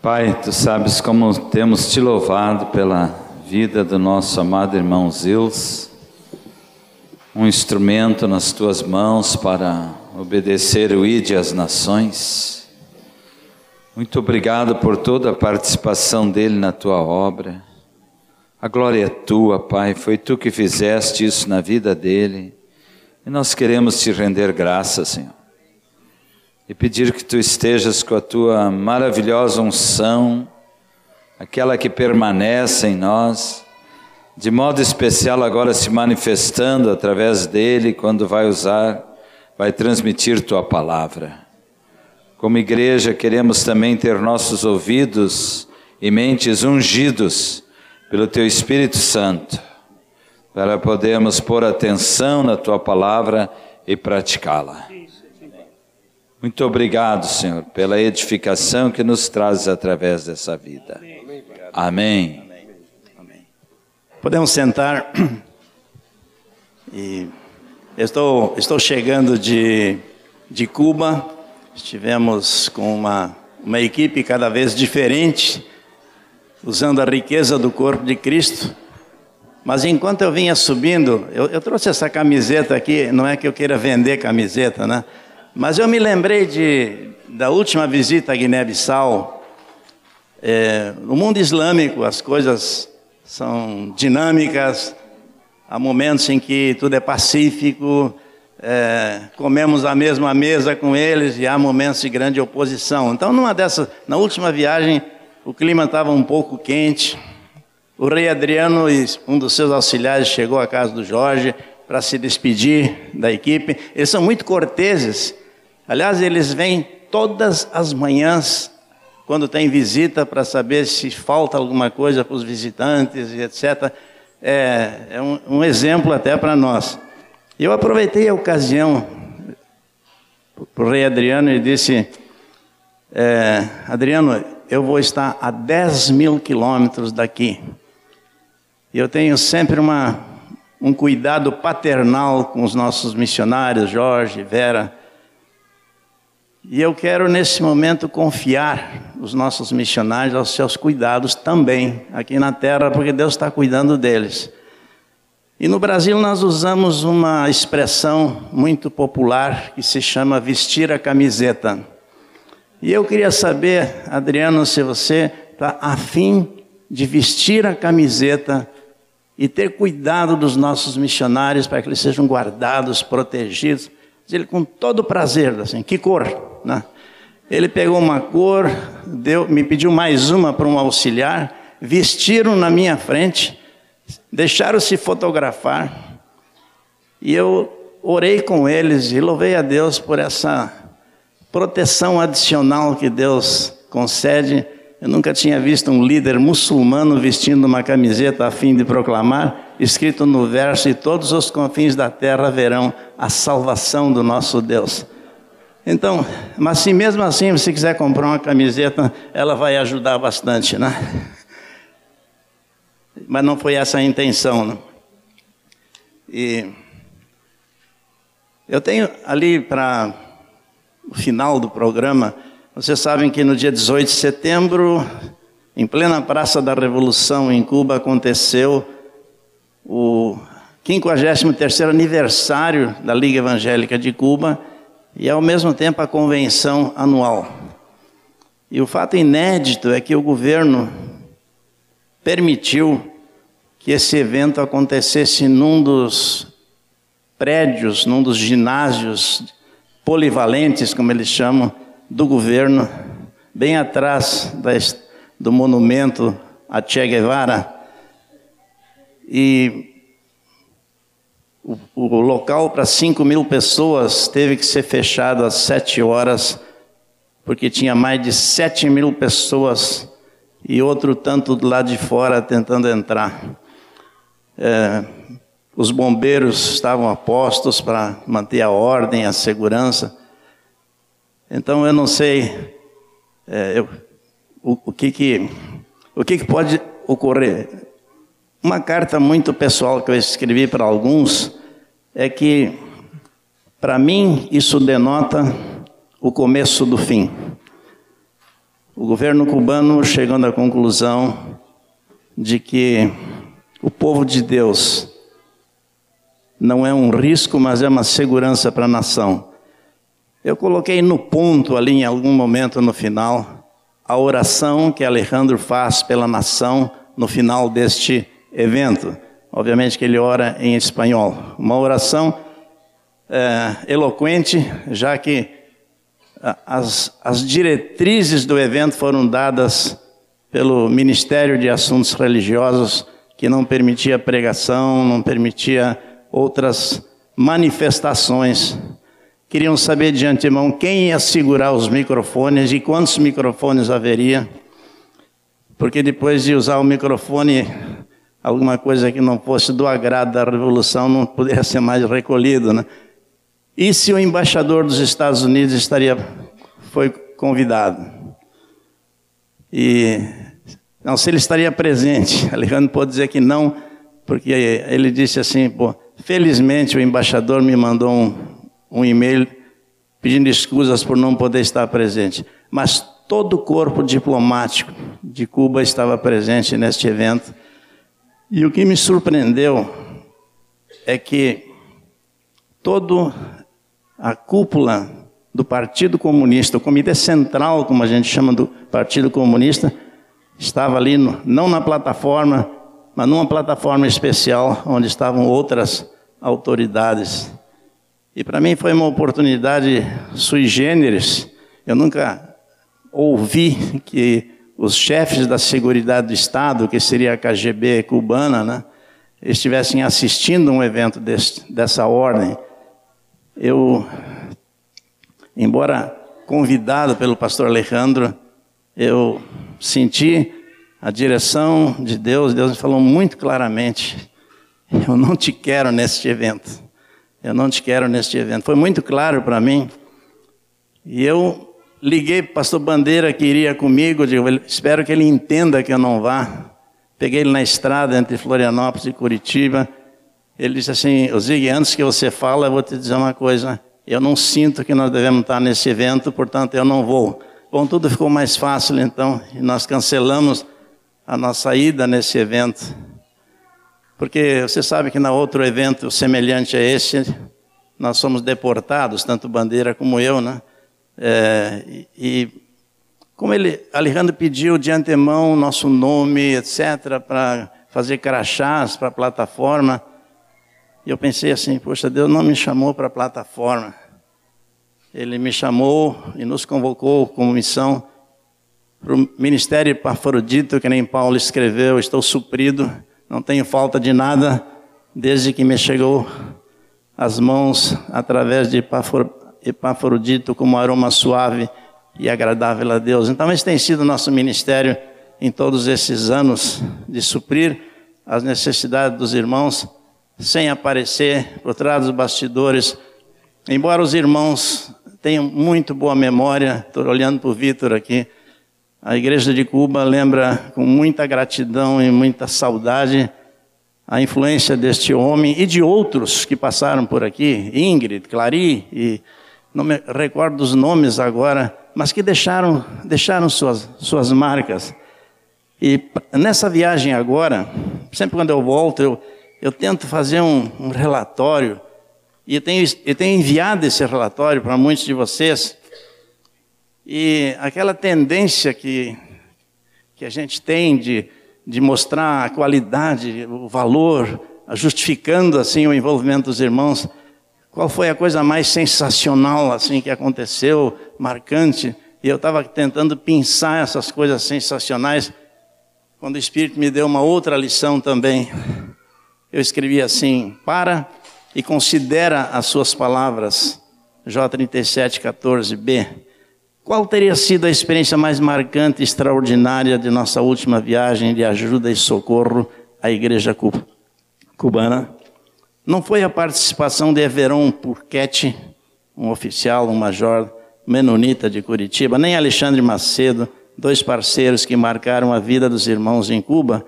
Pai, tu sabes como temos te louvado pela vida do nosso amado irmão Zeus, um instrumento nas tuas mãos para obedecer o Ide às nações. Muito obrigado por toda a participação dele na tua obra. A glória é tua, Pai, foi tu que fizeste isso na vida dele. E nós queremos te render graças, Senhor e pedir que tu estejas com a tua maravilhosa unção, aquela que permanece em nós, de modo especial agora se manifestando através dele quando vai usar, vai transmitir tua palavra. Como igreja, queremos também ter nossos ouvidos e mentes ungidos pelo teu Espírito Santo, para podermos pôr atenção na tua palavra e praticá-la. Muito obrigado, Senhor, pela edificação que nos traz através dessa vida. Amém. Amém. Podemos sentar. E estou, estou chegando de, de Cuba. Estivemos com uma, uma equipe cada vez diferente, usando a riqueza do corpo de Cristo. Mas enquanto eu vinha subindo, eu, eu trouxe essa camiseta aqui, não é que eu queira vender camiseta, né? Mas eu me lembrei de, da última visita a Guiné-Bissau. É, no mundo islâmico, as coisas são dinâmicas, há momentos em que tudo é pacífico, é, comemos a mesma mesa com eles e há momentos de grande oposição. Então, numa dessas, na última viagem, o clima estava um pouco quente. O rei Adriano e um dos seus auxiliares chegou à casa do Jorge para se despedir da equipe. Eles são muito corteses Aliás, eles vêm todas as manhãs, quando tem visita, para saber se falta alguma coisa para os visitantes e etc. É, é um, um exemplo até para nós. Eu aproveitei a ocasião para o rei Adriano e disse: é, Adriano, eu vou estar a 10 mil quilômetros daqui. E eu tenho sempre uma, um cuidado paternal com os nossos missionários, Jorge, Vera. E eu quero nesse momento confiar os nossos missionários aos seus cuidados também aqui na terra, porque Deus está cuidando deles. E no Brasil nós usamos uma expressão muito popular que se chama vestir a camiseta. E eu queria saber, Adriano, se você está afim de vestir a camiseta e ter cuidado dos nossos missionários para que eles sejam guardados, protegidos. Ele com todo prazer, assim, que cor? Né? Ele pegou uma cor, deu, me pediu mais uma para um auxiliar, vestiram na minha frente, deixaram-se fotografar, e eu orei com eles e louvei a Deus por essa proteção adicional que Deus concede. Eu nunca tinha visto um líder muçulmano vestindo uma camiseta a fim de proclamar, escrito no verso: E todos os confins da terra verão a salvação do nosso Deus. Então, mas se mesmo assim você quiser comprar uma camiseta, ela vai ajudar bastante, né? Mas não foi essa a intenção, não. E eu tenho ali para o final do programa, vocês sabem que no dia 18 de setembro, em plena Praça da Revolução em Cuba, aconteceu o 53º aniversário da Liga Evangélica de Cuba, e ao mesmo tempo a convenção anual. E o fato inédito é que o governo permitiu que esse evento acontecesse num dos prédios, num dos ginásios polivalentes, como eles chamam, do governo, bem atrás do monumento a Che Guevara. E o, local para 5 mil pessoas teve que ser fechado às 7 horas, porque tinha mais de 7 mil pessoas e outro tanto do lado de fora tentando entrar. É, os bombeiros estavam a postos para manter a ordem, a segurança. Então eu não sei é, eu, o, o, que, que, o que, que pode ocorrer. Uma carta muito pessoal que eu escrevi para alguns é que, para mim, isso denota o começo do fim. o governo cubano chegando à conclusão de que o povo de Deus não é um risco, mas é uma segurança para a nação. Eu coloquei no ponto ali em algum momento no final a oração que Alejandro faz pela nação no final deste evento. Obviamente que ele ora em espanhol. Uma oração é, eloquente, já que as, as diretrizes do evento foram dadas pelo Ministério de Assuntos Religiosos, que não permitia pregação, não permitia outras manifestações. Queriam saber de antemão quem ia segurar os microfones e quantos microfones haveria, porque depois de usar o microfone, alguma coisa que não fosse do agrado da revolução não poderia ser mais recolhido, né? E se o embaixador dos Estados Unidos estaria foi convidado? E não, se ele estaria presente. Alejandro pode dizer que não, porque ele disse assim, felizmente o embaixador me mandou um, um e-mail pedindo excusas por não poder estar presente. Mas todo o corpo diplomático de Cuba estava presente neste evento. E o que me surpreendeu é que todo a cúpula do Partido Comunista, o Comitê Central, como a gente chama do Partido Comunista, estava ali, no, não na plataforma, mas numa plataforma especial, onde estavam outras autoridades. E para mim foi uma oportunidade sui generis. Eu nunca ouvi que os chefes da Seguridade do Estado, que seria a KGB cubana, né, estivessem assistindo um evento desse, dessa ordem. Eu, embora convidado pelo pastor Alejandro, eu senti a direção de Deus, Deus me falou muito claramente: eu não te quero neste evento. Eu não te quero neste evento. Foi muito claro para mim. E eu liguei para o pastor Bandeira que iria comigo, digo, espero que ele entenda que eu não vá. Peguei ele na estrada entre Florianópolis e Curitiba. Ele disse assim: Zig, antes que você fale, eu vou te dizer uma coisa. Eu não sinto que nós devemos estar nesse evento, portanto eu não vou. Bom, tudo ficou mais fácil então, e nós cancelamos a nossa ida nesse evento. Porque você sabe que na outro evento semelhante a esse, nós somos deportados, tanto Bandeira como eu, né? É, e, como ele, Alejandro pediu de antemão nosso nome, etc., para fazer crachás para a plataforma, e eu pensei assim, poxa, Deus não me chamou para a plataforma. Ele me chamou e nos convocou como missão para o ministério Epafrodito, que nem Paulo escreveu, estou suprido, não tenho falta de nada, desde que me chegou as mãos através de Epafrodito como aroma suave e agradável a Deus. Então esse tem sido nosso ministério em todos esses anos de suprir as necessidades dos irmãos sem aparecer por trás dos bastidores. Embora os irmãos tenham muito boa memória, estou olhando para o Vitor aqui, a igreja de Cuba lembra com muita gratidão e muita saudade a influência deste homem e de outros que passaram por aqui, Ingrid, Clary, e não me recordo dos nomes agora, mas que deixaram, deixaram suas, suas marcas. E nessa viagem agora, sempre quando eu volto, eu, eu tento fazer um, um relatório, e eu tenho, eu tenho enviado esse relatório para muitos de vocês, e aquela tendência que, que a gente tem de, de mostrar a qualidade, o valor, justificando assim o envolvimento dos irmãos, qual foi a coisa mais sensacional assim que aconteceu, marcante? E eu estava tentando pensar essas coisas sensacionais, quando o Espírito me deu uma outra lição também eu escrevi assim: para e considera as suas palavras. J37, 14b. Qual teria sido a experiência mais marcante e extraordinária de nossa última viagem de ajuda e socorro à igreja cubana? Não foi a participação de Everon Purquete, um oficial, um major menonita de Curitiba, nem Alexandre Macedo, dois parceiros que marcaram a vida dos irmãos em Cuba,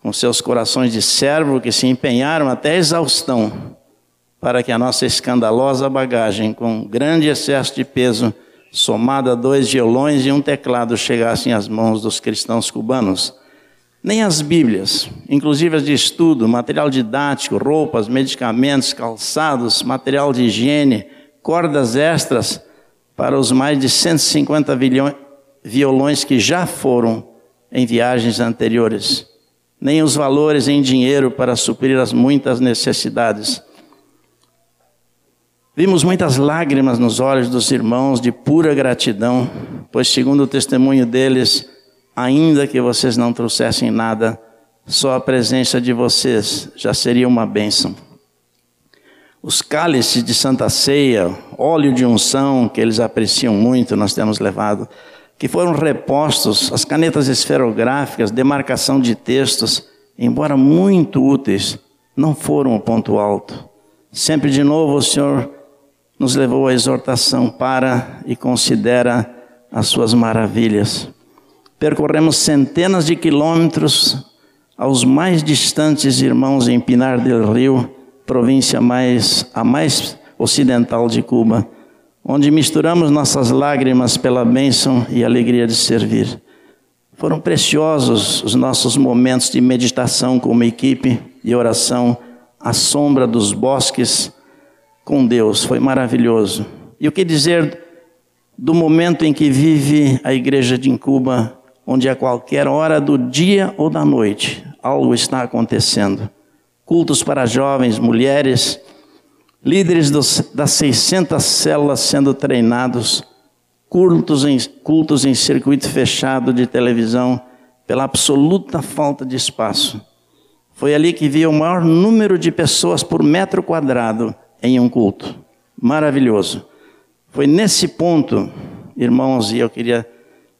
com seus corações de servo que se empenharam até exaustão para que a nossa escandalosa bagagem, com grande excesso de peso, somado a dois violões e um teclado, chegassem às mãos dos cristãos cubanos. Nem as Bíblias, inclusive as de estudo, material didático, roupas, medicamentos, calçados, material de higiene, cordas extras para os mais de 150 violões que já foram em viagens anteriores, nem os valores em dinheiro para suprir as muitas necessidades Vimos muitas lágrimas nos olhos dos irmãos de pura gratidão, pois, segundo o testemunho deles, ainda que vocês não trouxessem nada, só a presença de vocês já seria uma bênção. Os cálices de Santa Ceia, óleo de unção, que eles apreciam muito, nós temos levado, que foram repostos, as canetas esferográficas, demarcação de textos, embora muito úteis, não foram o ponto alto. Sempre de novo o Senhor nos levou à exortação para e considera as suas maravilhas. Percorremos centenas de quilômetros aos mais distantes irmãos em Pinar del Rio, província mais a mais ocidental de Cuba, onde misturamos nossas lágrimas pela bênção e alegria de servir. Foram preciosos os nossos momentos de meditação como equipe e oração à sombra dos bosques com Deus, foi maravilhoso. E o que dizer do momento em que vive a igreja de Incuba, onde a qualquer hora do dia ou da noite algo está acontecendo? Cultos para jovens, mulheres, líderes dos, das 600 células sendo treinados, cultos em, cultos em circuito fechado de televisão, pela absoluta falta de espaço. Foi ali que via o maior número de pessoas por metro quadrado em um culto. Maravilhoso. Foi nesse ponto, irmãos, e eu queria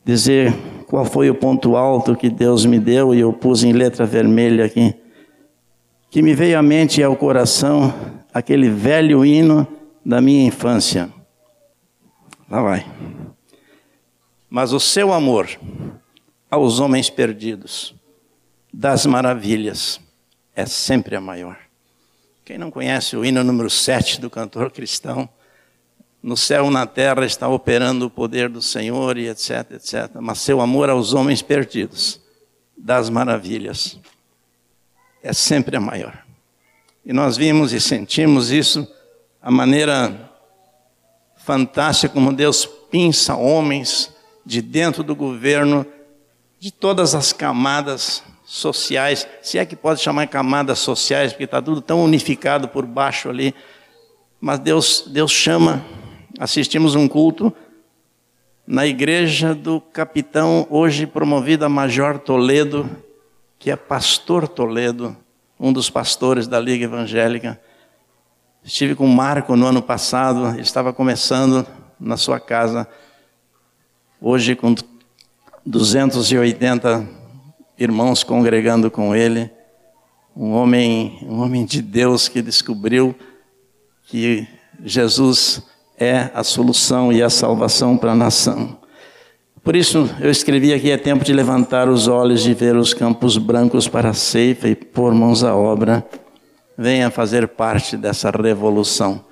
dizer qual foi o ponto alto que Deus me deu, e eu pus em letra vermelha aqui, que me veio à mente e ao coração aquele velho hino da minha infância. Lá vai. Mas o seu amor aos homens perdidos, das maravilhas, é sempre a maior. Quem não conhece o hino número 7 do cantor cristão, no céu e na terra está operando o poder do Senhor e etc, etc. Mas seu amor aos homens perdidos, das maravilhas, é sempre a maior. E nós vimos e sentimos isso, a maneira fantástica como Deus pinça homens de dentro do governo, de todas as camadas sociais, se é que pode chamar camadas sociais, porque está tudo tão unificado por baixo ali. Mas Deus, Deus chama. Assistimos um culto na igreja do capitão, hoje promovido a Major Toledo, que é pastor Toledo, um dos pastores da Liga Evangélica. Estive com o Marco no ano passado, ele estava começando na sua casa, hoje com 280 irmãos congregando com ele, um homem, um homem de Deus que descobriu que Jesus é a solução e a salvação para a nação. Por isso eu escrevi aqui: é tempo de levantar os olhos e ver os campos brancos para a ceifa e pôr mãos à obra. Venha fazer parte dessa revolução.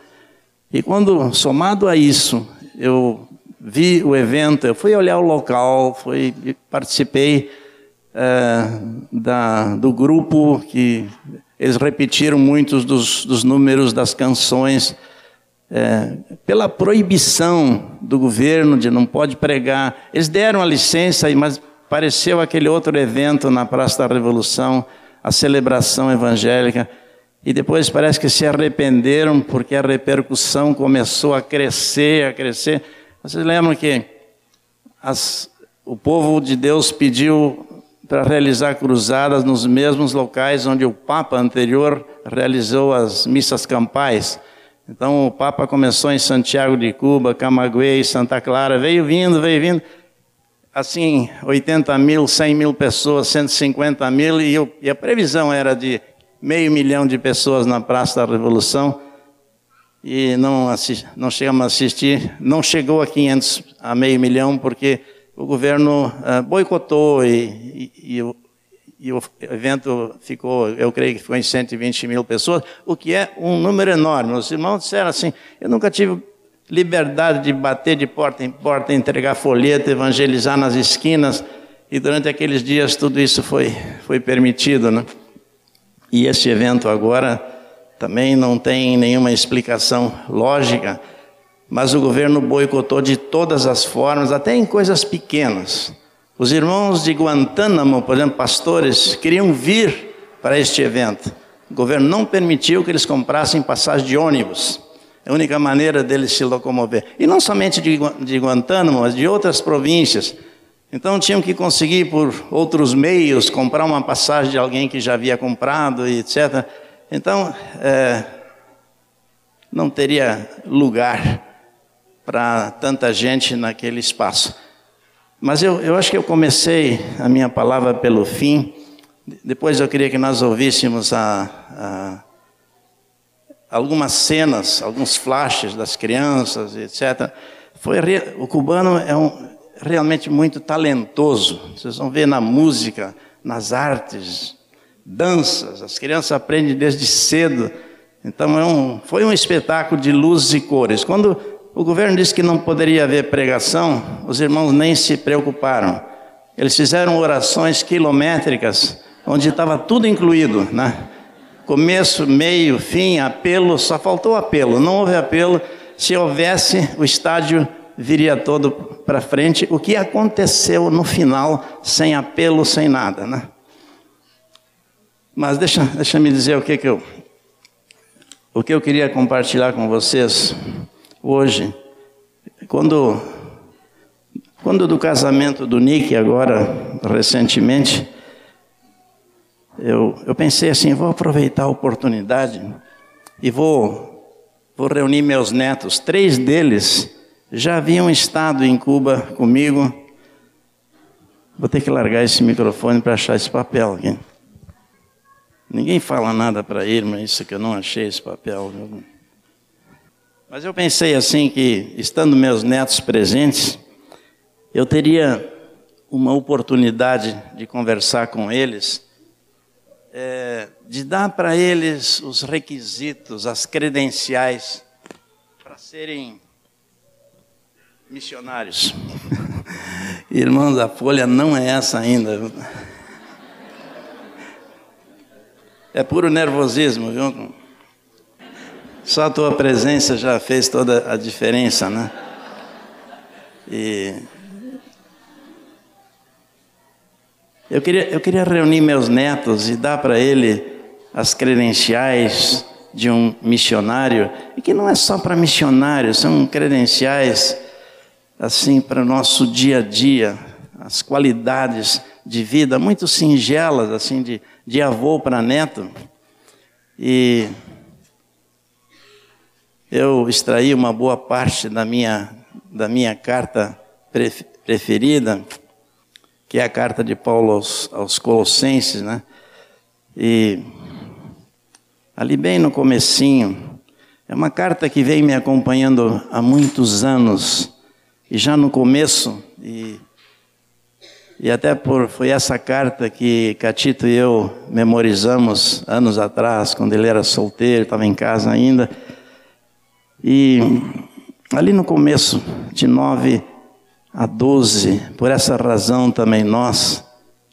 E quando, somado a isso, eu vi o evento, eu fui olhar o local, fui, participei é, da, do grupo que eles repetiram muitos dos, dos números das canções. É, pela proibição do governo de não pode pregar, eles deram a licença, mas pareceu aquele outro evento na Praça da Revolução, a celebração evangélica, e depois parece que se arrependeram porque a repercussão começou a crescer, a crescer. Vocês lembram que as, o povo de Deus pediu para realizar cruzadas nos mesmos locais onde o Papa anterior realizou as missas campais. Então o Papa começou em Santiago de Cuba, Camagüey, Santa Clara, veio vindo, veio vindo, assim, 80 mil, 100 mil pessoas, 150 mil, e, eu, e a previsão era de meio milhão de pessoas na Praça da Revolução, e não, não chegamos a assistir, não chegou a 500, a meio milhão, porque o governo uh, boicotou e, e, e, e, o evento ficou, eu creio que ficou em 120 mil pessoas, o que é um número enorme. Os irmãos disseram assim: eu nunca tive liberdade de bater de porta em porta, entregar folheto, evangelizar nas esquinas. E durante aqueles dias tudo isso foi, foi permitido. Né? E esse evento agora também não tem nenhuma explicação lógica, mas o governo boicotou de todas as formas, até em coisas pequenas. Os irmãos de Guantánamo, por exemplo, pastores, queriam vir para este evento. O governo não permitiu que eles comprassem passagem de ônibus. É a única maneira deles se locomover. E não somente de, de Guantánamo, mas de outras províncias. Então tinham que conseguir por outros meios comprar uma passagem de alguém que já havia comprado e etc. Então é, não teria lugar para tanta gente naquele espaço. Mas eu, eu acho que eu comecei a minha palavra pelo fim. Depois eu queria que nós ouvíssemos a, a, algumas cenas, alguns flashes das crianças, etc. Foi, o cubano é um, realmente muito talentoso. Vocês vão ver na música, nas artes, danças. As crianças aprendem desde cedo. Então é um, foi um espetáculo de luzes e cores. Quando o governo disse que não poderia haver pregação, os irmãos nem se preocuparam. Eles fizeram orações quilométricas, onde estava tudo incluído, né? Começo, meio, fim, apelo, só faltou apelo, não houve apelo. Se houvesse, o estádio viria todo para frente. O que aconteceu no final, sem apelo, sem nada, né? Mas deixa, deixa me dizer o que, que eu o que eu queria compartilhar com vocês hoje, quando, quando do casamento do Nick, agora, recentemente, eu, eu pensei assim, vou aproveitar a oportunidade e vou, vou reunir meus netos. Três deles já haviam estado em Cuba comigo. Vou ter que largar esse microfone para achar esse papel aqui. Ninguém fala nada para ele, mas isso que eu não achei esse papel. Viu? Mas eu pensei assim que, estando meus netos presentes, eu teria uma oportunidade de conversar com eles, é, de dar para eles os requisitos, as credenciais para serem missionários. Irmãos, a folha não é essa ainda. É puro nervosismo, viu? Só a tua presença já fez toda a diferença, né? E eu queria, eu queria reunir meus netos e dar para ele as credenciais de um missionário, e que não é só para missionário, são credenciais assim para o nosso dia a dia, as qualidades de vida muito singelas, assim, de, de avô para neto. E eu extraí uma boa parte da minha, da minha carta preferida, que é a carta de Paulo aos, aos Colossenses, né? E ali bem no comecinho, é uma carta que vem me acompanhando há muitos anos, e já no começo, e, e até por, foi essa carta que Catito e eu memorizamos anos atrás, quando ele era solteiro, estava em casa ainda, e ali no começo, de 9 a 12, por essa razão também nós,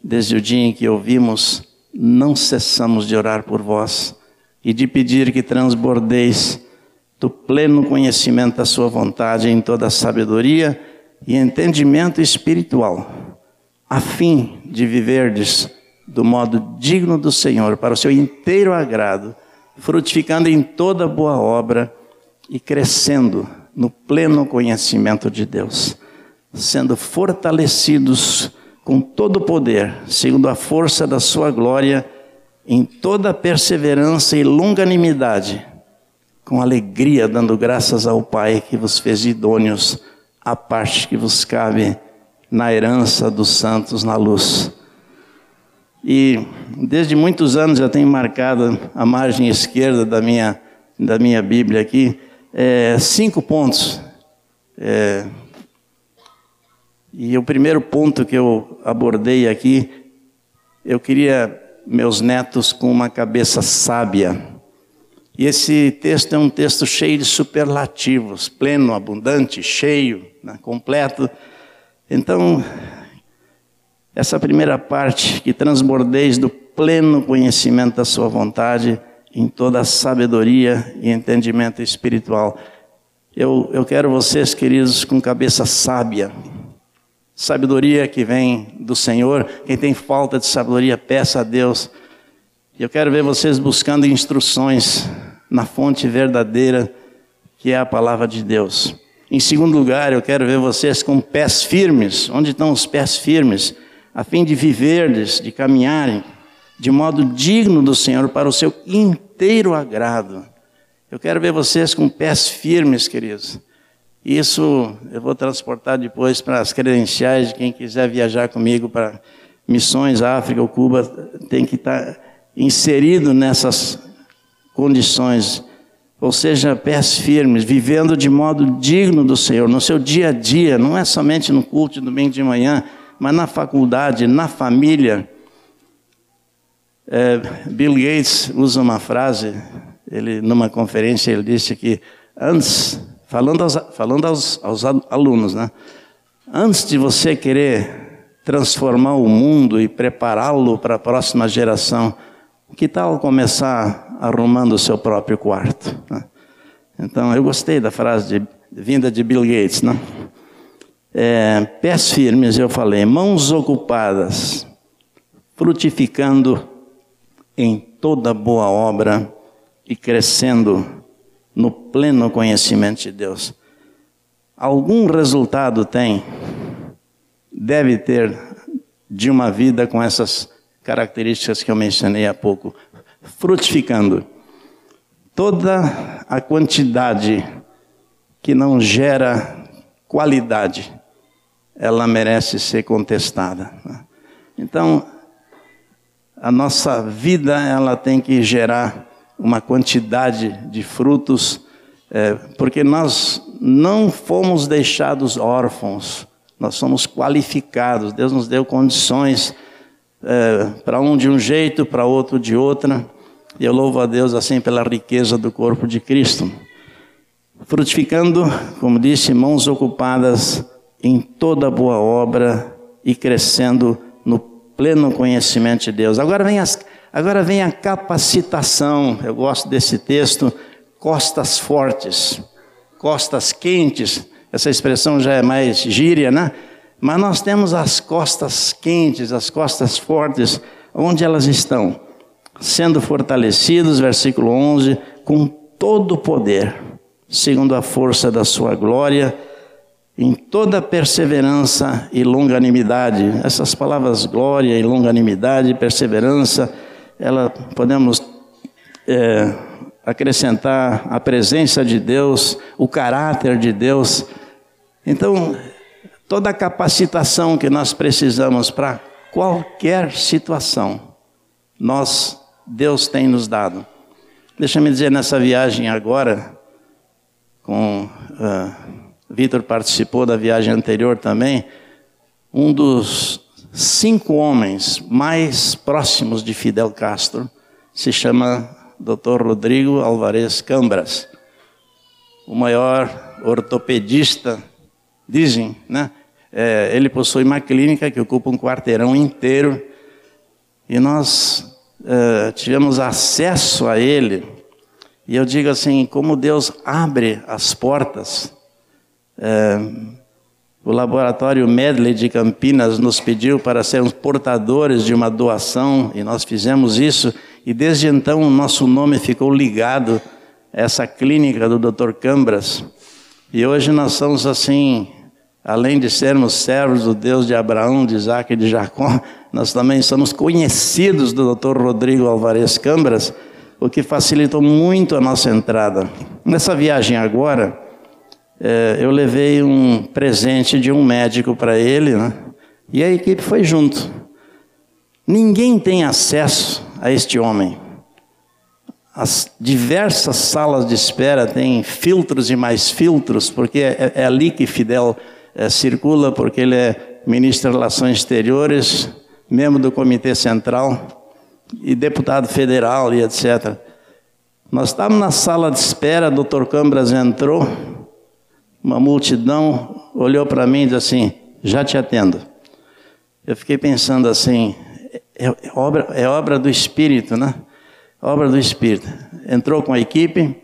desde o dia em que ouvimos, não cessamos de orar por vós e de pedir que transbordeis do pleno conhecimento da Sua vontade em toda a sabedoria e entendimento espiritual, a fim de viverdes do modo digno do Senhor, para o seu inteiro agrado, frutificando em toda boa obra e crescendo no pleno conhecimento de Deus, sendo fortalecidos com todo o poder, segundo a força da sua glória, em toda perseverança e longanimidade, com alegria dando graças ao Pai que vos fez idôneos à parte que vos cabe na herança dos santos na luz. E desde muitos anos eu tenho marcado a margem esquerda da minha, da minha Bíblia aqui, é, cinco pontos. É, e o primeiro ponto que eu abordei aqui, eu queria meus netos com uma cabeça sábia. E esse texto é um texto cheio de superlativos, pleno, abundante, cheio, né, completo. Então, essa primeira parte, que transbordeis do pleno conhecimento da Sua vontade, em toda a sabedoria e entendimento espiritual. Eu, eu quero vocês, queridos, com cabeça sábia. Sabedoria que vem do Senhor. Quem tem falta de sabedoria, peça a Deus. Eu quero ver vocês buscando instruções na fonte verdadeira, que é a palavra de Deus. Em segundo lugar, eu quero ver vocês com pés firmes. Onde estão os pés firmes? A fim de viverdes, de caminharem de modo digno do Senhor para o seu inteiro agrado. Eu quero ver vocês com pés firmes, queridos. Isso eu vou transportar depois para as credenciais de quem quiser viajar comigo para missões, África ou Cuba, tem que estar inserido nessas condições, ou seja, pés firmes, vivendo de modo digno do Senhor, no seu dia a dia, não é somente no culto de domingo de manhã, mas na faculdade, na família. É, Bill Gates usa uma frase, ele numa conferência ele disse que antes, falando aos, falando aos, aos alunos, né? Antes de você querer transformar o mundo e prepará-lo para a próxima geração, que tal começar arrumando o seu próprio quarto? Né? Então, eu gostei da frase de, vinda de Bill Gates, né? É, pés firmes, eu falei, mãos ocupadas, frutificando em toda boa obra e crescendo no pleno conhecimento de Deus. Algum resultado tem, deve ter, de uma vida com essas características que eu mencionei há pouco, frutificando. Toda a quantidade que não gera qualidade, ela merece ser contestada. Então, a nossa vida ela tem que gerar uma quantidade de frutos, é, porque nós não fomos deixados órfãos, nós somos qualificados. Deus nos deu condições é, para um de um jeito, para outro de outra. E eu louvo a Deus assim pela riqueza do corpo de Cristo. Frutificando, como disse, mãos ocupadas em toda boa obra e crescendo pleno conhecimento de Deus. Agora vem, as, agora vem a capacitação, eu gosto desse texto, costas fortes, costas quentes, essa expressão já é mais gíria, né? Mas nós temos as costas quentes, as costas fortes, onde elas estão? Sendo fortalecidos, versículo 11, com todo o poder, segundo a força da sua glória, em toda perseverança e longanimidade. Essas palavras glória e longanimidade, perseverança, ela podemos é, acrescentar a presença de Deus, o caráter de Deus. Então, toda a capacitação que nós precisamos para qualquer situação, nós, Deus tem nos dado. Deixa-me dizer, nessa viagem agora, com. Uh, Vitor participou da viagem anterior também, um dos cinco homens mais próximos de Fidel Castro se chama Dr. Rodrigo Alvarez Cambras, o maior ortopedista, dizem, né? É, ele possui uma clínica que ocupa um quarteirão inteiro e nós é, tivemos acesso a ele. E eu digo assim: como Deus abre as portas é, o laboratório Medley de Campinas nos pediu para sermos portadores de uma doação e nós fizemos isso. E desde então o nosso nome ficou ligado a essa clínica do Dr. Cambras. E hoje nós somos assim, além de sermos servos do Deus de Abraão, de Isaac e de Jacó, nós também somos conhecidos do Dr. Rodrigo Alvarez Cambras, o que facilitou muito a nossa entrada. Nessa viagem agora, é, eu levei um presente de um médico para ele, né? e a equipe foi junto. Ninguém tem acesso a este homem. As diversas salas de espera têm filtros e mais filtros, porque é, é ali que Fidel é, circula, porque ele é ministro de Relações Exteriores, membro do Comitê Central e deputado federal e etc. Nós estávamos na sala de espera, o Dr. Cambras entrou, uma multidão olhou para mim e disse assim: Já te atendo. Eu fiquei pensando assim: é, é, obra, é obra do Espírito, né? Obra do Espírito. Entrou com a equipe,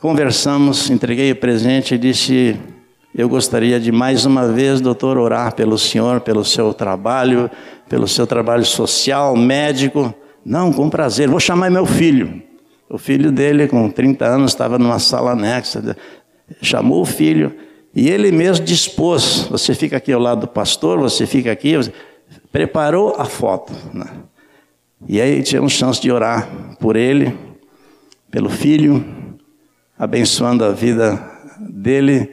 conversamos, entreguei o presente e disse: Eu gostaria de mais uma vez, doutor, orar pelo senhor, pelo seu trabalho, pelo seu trabalho social, médico. Não, com prazer, vou chamar meu filho. O filho dele, com 30 anos, estava numa sala anexa. Chamou o filho e ele mesmo dispôs: você fica aqui ao lado do pastor, você fica aqui. Preparou a foto. Né? E aí tivemos chance de orar por ele, pelo filho, abençoando a vida dele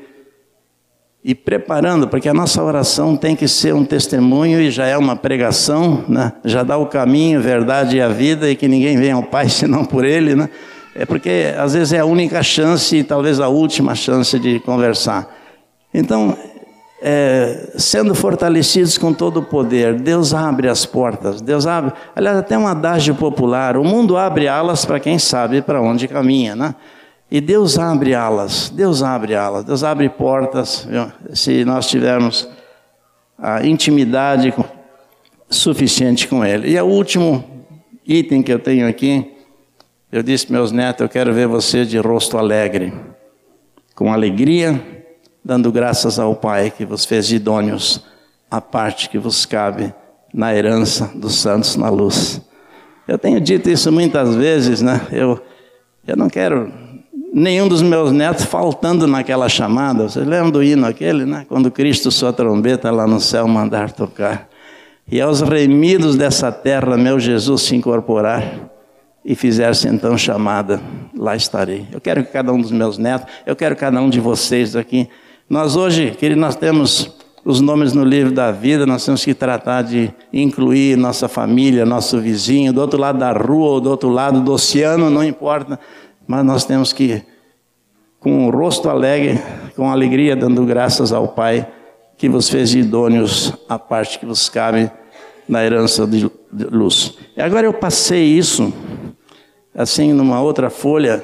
e preparando, porque a nossa oração tem que ser um testemunho e já é uma pregação, né? já dá o caminho, verdade e a vida, e que ninguém venha ao Pai senão por Ele. Né? É porque às vezes é a única chance e talvez a última chance de conversar. Então, é, sendo fortalecidos com todo o poder, Deus abre as portas, Deus abre. Aliás, até um adágio popular: o mundo abre alas para quem sabe para onde caminha, né? E Deus abre alas, Deus abre alas, Deus abre portas, se nós tivermos a intimidade suficiente com Ele. E o último item que eu tenho aqui, eu disse meus netos: eu quero ver você de rosto alegre, com alegria, dando graças ao Pai que vos fez idôneos a parte que vos cabe na herança dos santos na luz. Eu tenho dito isso muitas vezes, né? Eu, eu não quero nenhum dos meus netos faltando naquela chamada. Vocês lembram do hino aquele, né? Quando Cristo sua trombeta lá no céu mandar tocar. E aos remidos dessa terra, meu Jesus se incorporar e fizesse então chamada, lá estarei. Eu quero que cada um dos meus netos, eu quero cada um de vocês aqui. Nós hoje, querido, nós temos os nomes no livro da vida, nós temos que tratar de incluir nossa família, nosso vizinho, do outro lado da rua ou do outro lado do oceano, não importa mas nós temos que, com o rosto alegre, com alegria, dando graças ao Pai que vos fez idôneos a parte que vos cabe na herança de luz. E agora eu passei isso, assim, numa outra folha,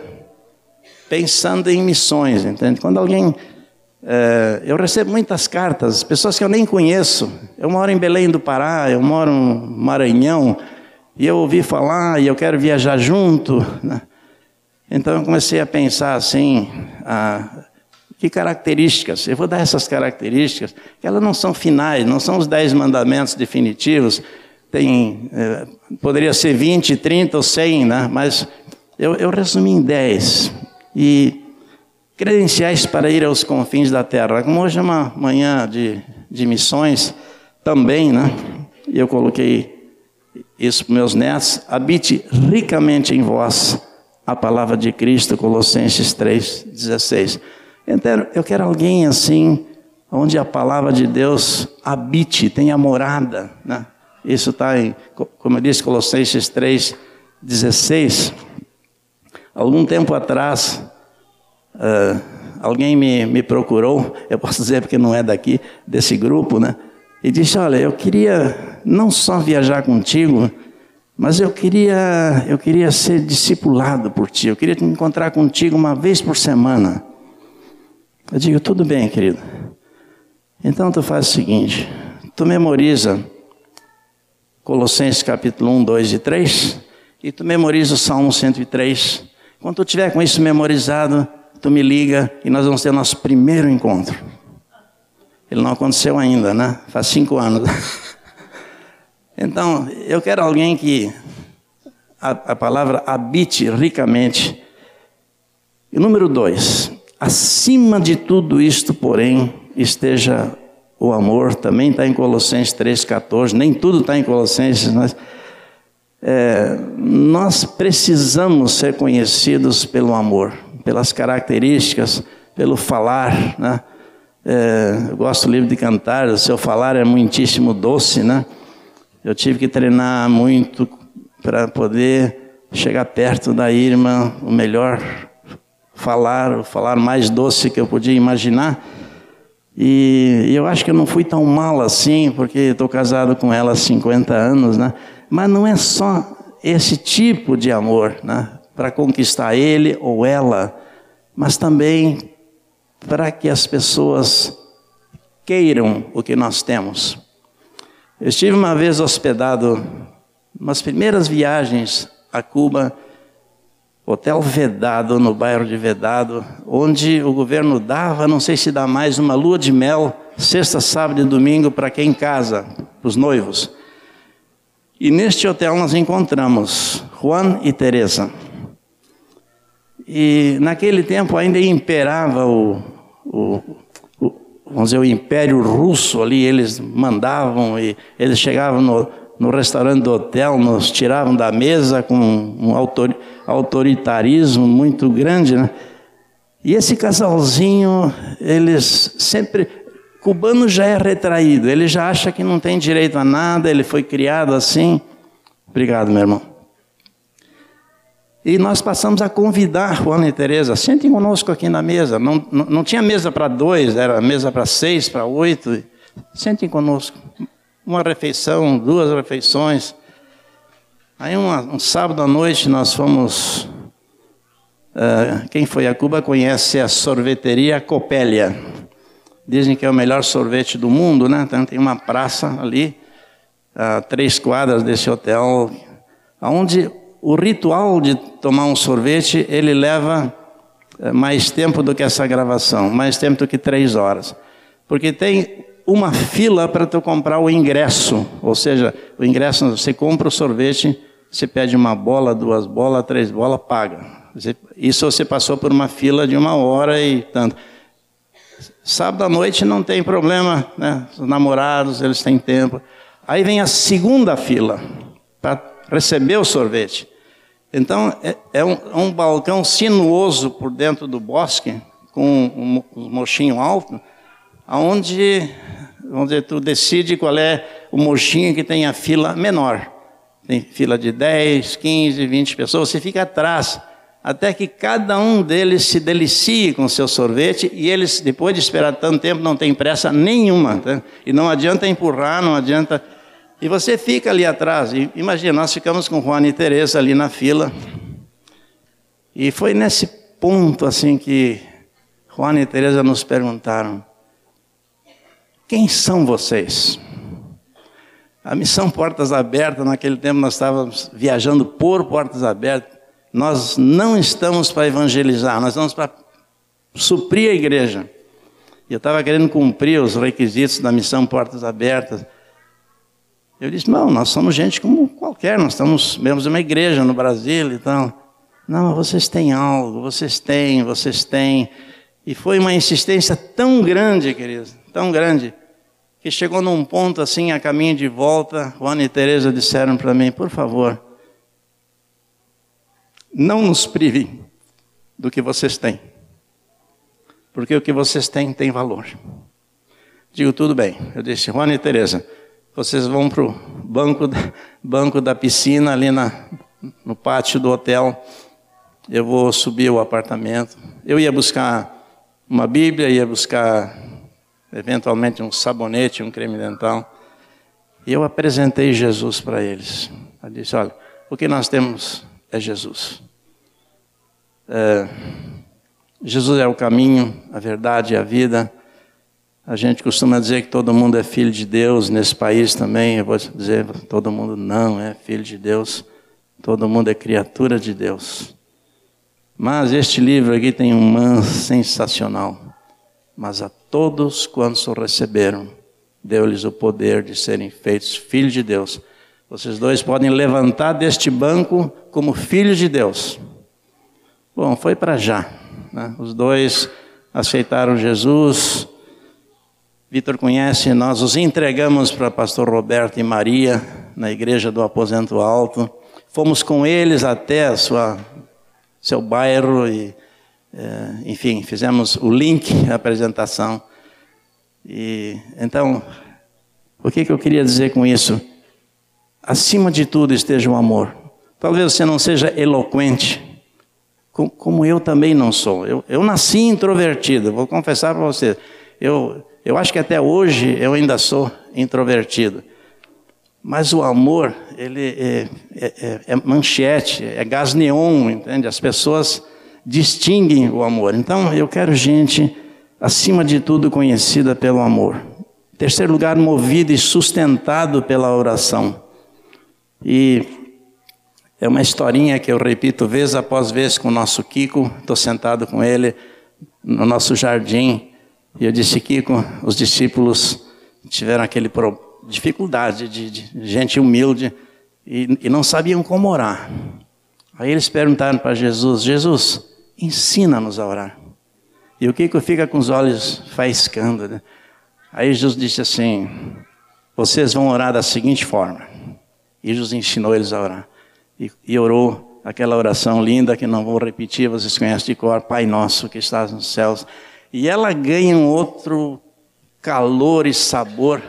pensando em missões, entende? Quando alguém. É, eu recebo muitas cartas, pessoas que eu nem conheço. Eu moro em Belém do Pará, eu moro no Maranhão, e eu ouvi falar, e eu quero viajar junto. Né? Então eu comecei a pensar assim, ah, que características? Eu vou dar essas características, que elas não são finais, não são os dez mandamentos definitivos. Tem, eh, poderia ser 20, 30 ou 100, né? mas eu, eu resumi em 10. E credenciais para ir aos confins da terra. Como hoje é uma manhã de, de missões, também, né? Eu coloquei isso para meus netos: habite ricamente em vós a palavra de Cristo, Colossenses 3,16. Então, eu quero alguém assim, onde a palavra de Deus habite, tenha morada. Né? Isso está em, como eu disse, Colossenses 3,16. Algum tempo atrás, uh, alguém me, me procurou, eu posso dizer porque não é daqui, desse grupo, né? E disse: Olha, eu queria não só viajar contigo, mas eu queria, eu queria ser discipulado por ti, eu queria te encontrar contigo uma vez por semana. Eu digo, tudo bem, querido. Então tu faz o seguinte, tu memoriza Colossenses capítulo 1, 2 e 3, e tu memoriza o Salmo 103. Quando tu tiver com isso memorizado, tu me liga e nós vamos ter nosso primeiro encontro. Ele não aconteceu ainda, né? Faz cinco anos. Então, eu quero alguém que a, a palavra habite ricamente. E número dois, acima de tudo isto, porém, esteja o amor, também está em Colossenses 3,14, nem tudo está em Colossenses, mas é, nós precisamos ser conhecidos pelo amor, pelas características, pelo falar, né? É, eu gosto do livro de cantar, o seu falar é muitíssimo doce, né? Eu tive que treinar muito para poder chegar perto da irmã, o melhor falar, o falar mais doce que eu podia imaginar. E eu acho que eu não fui tão mal assim, porque estou casado com ela há 50 anos, né? Mas não é só esse tipo de amor, né? para conquistar ele ou ela, mas também para que as pessoas queiram o que nós temos. Eu estive uma vez hospedado, nas primeiras viagens a Cuba, hotel Vedado, no bairro de Vedado, onde o governo dava, não sei se dá mais, uma lua de mel, sexta, sábado e domingo para quem casa, os noivos. E neste hotel nós encontramos Juan e Teresa. E naquele tempo ainda imperava o, o, o, vamos dizer, o Império Russo ali, eles mandavam e eles chegavam no, no restaurante do hotel, nos tiravam da mesa com um autor, autoritarismo muito grande, né? E esse casalzinho, eles sempre. Cubano já é retraído, ele já acha que não tem direito a nada, ele foi criado assim. Obrigado, meu irmão. E nós passamos a convidar Juana e Teresa, sentem conosco aqui na mesa. Não, não, não tinha mesa para dois, era mesa para seis, para oito. Sentem conosco. Uma refeição, duas refeições. Aí uma, um sábado à noite nós fomos. Uh, quem foi a Cuba conhece a sorveteria Copélia. Dizem que é o melhor sorvete do mundo, né? Então tem uma praça ali, a três quadras desse hotel, onde o ritual de tomar um sorvete, ele leva eh, mais tempo do que essa gravação, mais tempo do que três horas. Porque tem uma fila para tu comprar o ingresso, ou seja, o ingresso, você compra o sorvete, você pede uma bola, duas bolas, três bolas, paga. Isso você passou por uma fila de uma hora e tanto. Sábado à noite não tem problema, né? Os namorados, eles têm tempo. Aí vem a segunda fila para receber o sorvete. Então, é, é, um, é, um, balcão sinuoso por dentro do bosque, com um, mochinho alto, onde, onde tu decide qual é o mochinho que tem a fila menor. Tem fila de 10, 15, 20 pessoas, você fica atrás, até que cada um deles se delicie com seu sorvete e eles, depois de esperar tanto tempo, não tem pressa nenhuma. Tá? E não adianta empurrar, não adianta e você fica ali atrás. E, imagina, nós ficamos com Juan e Teresa ali na fila. E foi nesse ponto assim que Juan e Teresa nos perguntaram: Quem são vocês? A missão Portas Abertas, naquele tempo nós estávamos viajando por Portas Abertas. Nós não estamos para evangelizar, nós estamos para suprir a igreja. E eu estava querendo cumprir os requisitos da missão Portas Abertas. Eu disse, não, nós somos gente como qualquer, nós estamos mesmo uma igreja no Brasil e tal. Não, vocês têm algo, vocês têm, vocês têm. E foi uma insistência tão grande, queridos, tão grande, chegou num ponto assim, a caminho de volta, Juana e Teresa disseram para mim, por favor, não nos prive do que vocês têm. Porque o que vocês têm tem valor. Digo, tudo bem. Eu disse, Juana e Teresa, vocês vão para o banco, banco da piscina ali na, no pátio do hotel. Eu vou subir o apartamento. Eu ia buscar uma Bíblia, ia buscar eventualmente um sabonete, um creme dental. E eu apresentei Jesus para eles. Eu disse: olha, o que nós temos é Jesus. É, Jesus é o caminho, a verdade e a vida. A gente costuma dizer que todo mundo é filho de Deus, nesse país também, eu vou dizer, todo mundo não é filho de Deus, todo mundo é criatura de Deus. Mas este livro aqui tem um man sensacional. Mas a todos quantos o receberam, deu-lhes o poder de serem feitos filhos de Deus. Vocês dois podem levantar deste banco como filhos de Deus. Bom, foi para já. Né? Os dois aceitaram Jesus Vitor conhece, nós os entregamos para pastor Roberto e Maria, na igreja do Aposento Alto. Fomos com eles até sua, seu bairro e, enfim, fizemos o link, a apresentação. E, então, o que, que eu queria dizer com isso? Acima de tudo esteja o amor. Talvez você não seja eloquente, como eu também não sou. Eu, eu nasci introvertido, vou confessar para você. Eu, eu acho que até hoje eu ainda sou introvertido. Mas o amor, ele é, é, é, é manchete, é gás neon, entende? As pessoas distinguem o amor. Então, eu quero gente, acima de tudo, conhecida pelo amor. Terceiro lugar, movido e sustentado pela oração. E é uma historinha que eu repito vez após vez com o nosso Kiko. Estou sentado com ele no nosso jardim. E eu disse, Kiko, os discípulos tiveram aquele dificuldade de, de gente humilde e, e não sabiam como orar. Aí eles perguntaram para Jesus: Jesus, ensina-nos a orar. E o Kiko fica com os olhos faiscando. Né? Aí Jesus disse assim: Vocês vão orar da seguinte forma. E Jesus ensinou eles a orar. E, e orou aquela oração linda que não vou repetir, vocês conhecem de cor: Pai nosso que estás nos céus. E ela ganha um outro calor e sabor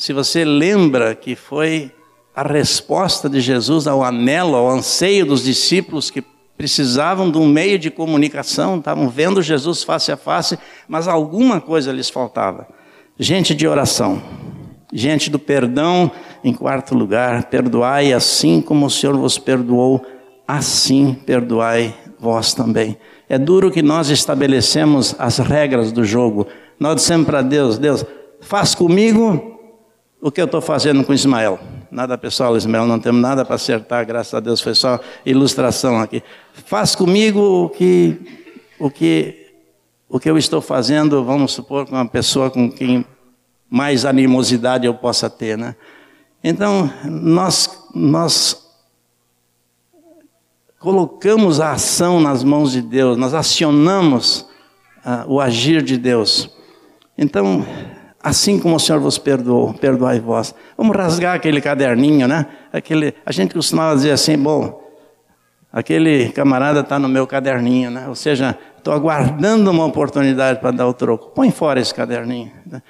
se você lembra que foi a resposta de Jesus ao anelo, ao anseio dos discípulos que precisavam de um meio de comunicação, estavam vendo Jesus face a face, mas alguma coisa lhes faltava. Gente de oração, gente do perdão, em quarto lugar, perdoai assim como o Senhor vos perdoou, assim perdoai vós também. É duro que nós estabelecemos as regras do jogo. Nós dissemos para Deus: Deus, faz comigo o que eu estou fazendo com Ismael. Nada pessoal, Ismael, não temos nada para acertar, graças a Deus, foi só ilustração aqui. Faz comigo o que, o que, o que eu estou fazendo, vamos supor, com uma pessoa com quem mais animosidade eu possa ter, né? Então, nós, nós colocamos a ação nas mãos de Deus, nós acionamos uh, o agir de Deus. Então, assim como o Senhor vos perdoou, perdoai vós. Vamos rasgar aquele caderninho, né? Aquele, a gente costumava dizer assim, bom, aquele camarada está no meu caderninho, né? Ou seja, estou aguardando uma oportunidade para dar o troco. Põe fora esse caderninho. Né?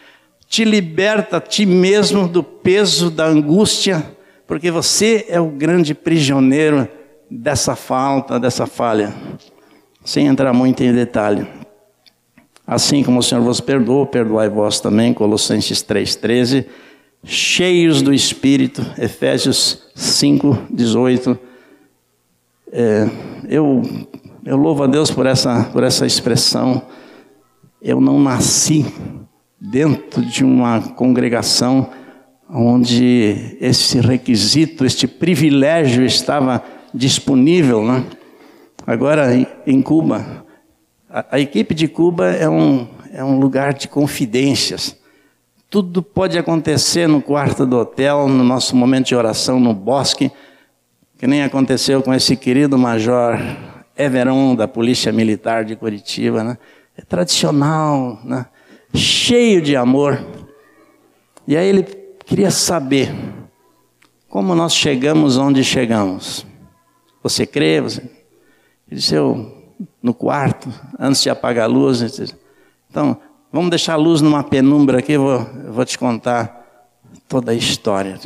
Te liberta a ti mesmo do peso da angústia, porque você é o grande prisioneiro dessa falta, dessa falha. Sem entrar muito em detalhe. Assim como o Senhor vos perdoou, perdoai vós também, Colossenses 3,13. Cheios do Espírito, Efésios 5, 18. É, eu, eu louvo a Deus por essa, por essa expressão. Eu não nasci dentro de uma congregação onde esse requisito, este privilégio estava disponível. Né? Agora, em Cuba, a, a equipe de Cuba é um, é um lugar de confidências. Tudo pode acontecer no quarto do hotel, no nosso momento de oração no bosque, que nem aconteceu com esse querido major Everon da Polícia Militar de Curitiba, né? É tradicional, né? Cheio de amor. E aí ele queria saber como nós chegamos onde chegamos. Você crê? Você... Ele disse, eu no quarto, antes de apagar a luz. Então, vamos deixar a luz numa penumbra aqui, vou, vou te contar toda a história.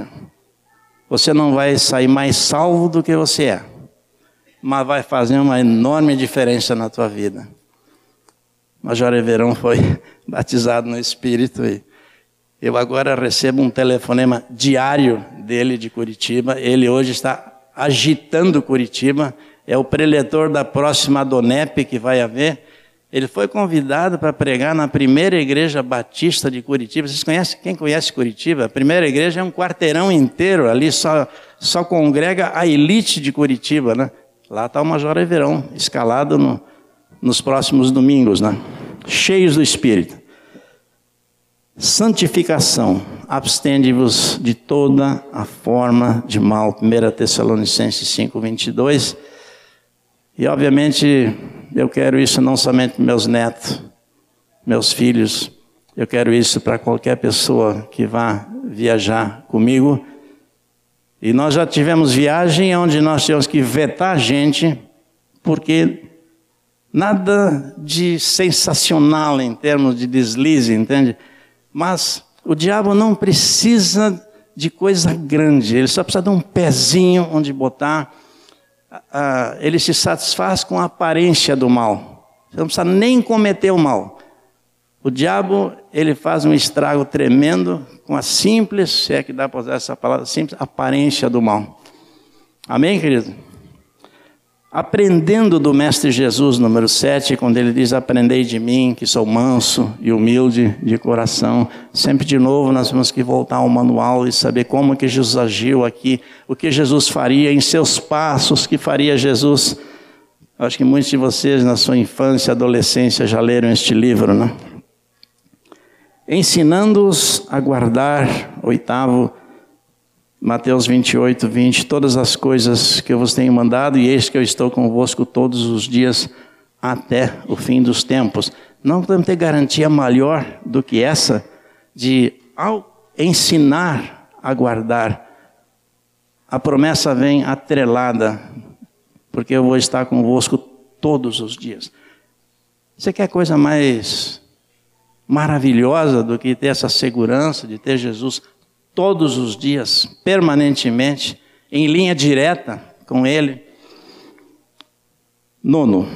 Você não vai sair mais salvo do que você é, mas vai fazer uma enorme diferença na tua vida. Major Everão foi batizado no Espírito e eu agora recebo um telefonema diário dele de Curitiba. Ele hoje está agitando Curitiba é o preletor da próxima Donep que vai haver. Ele foi convidado para pregar na primeira igreja batista de Curitiba. Vocês conhecem? Quem conhece Curitiba? A primeira igreja é um quarteirão inteiro, ali só, só congrega a elite de Curitiba, né? Lá está o Major Everão, escalado no, nos próximos domingos, né? Cheios do Espírito. Santificação. Abstende-vos de toda a forma de mal. 1 Tessalonicenses 5, 22. E obviamente eu quero isso não somente para meus netos, meus filhos, eu quero isso para qualquer pessoa que vá viajar comigo. E nós já tivemos viagem onde nós tivemos que vetar gente, porque nada de sensacional em termos de deslize, entende? Mas o diabo não precisa de coisa grande, ele só precisa de um pezinho onde botar ah, ele se satisfaz com a aparência do mal. Você não precisa nem cometer o mal. O diabo, ele faz um estrago tremendo com a simples, se é que dá para usar essa palavra simples, aparência do mal. Amém, querido? Aprendendo do Mestre Jesus, número 7, quando ele diz: Aprendei de mim, que sou manso e humilde de coração. Sempre de novo nós temos que voltar ao manual e saber como que Jesus agiu aqui, o que Jesus faria em seus passos, que faria Jesus. Acho que muitos de vocês, na sua infância e adolescência, já leram este livro, né? ensinando-os a guardar, oitavo, Mateus 28, 20, todas as coisas que eu vos tenho mandado, e eis que eu estou convosco todos os dias até o fim dos tempos. Não podemos ter garantia maior do que essa de, ao ensinar a guardar, a promessa vem atrelada, porque eu vou estar convosco todos os dias. Você quer coisa mais maravilhosa do que ter essa segurança de ter Jesus todos os dias, permanentemente, em linha direta com Ele. Nono,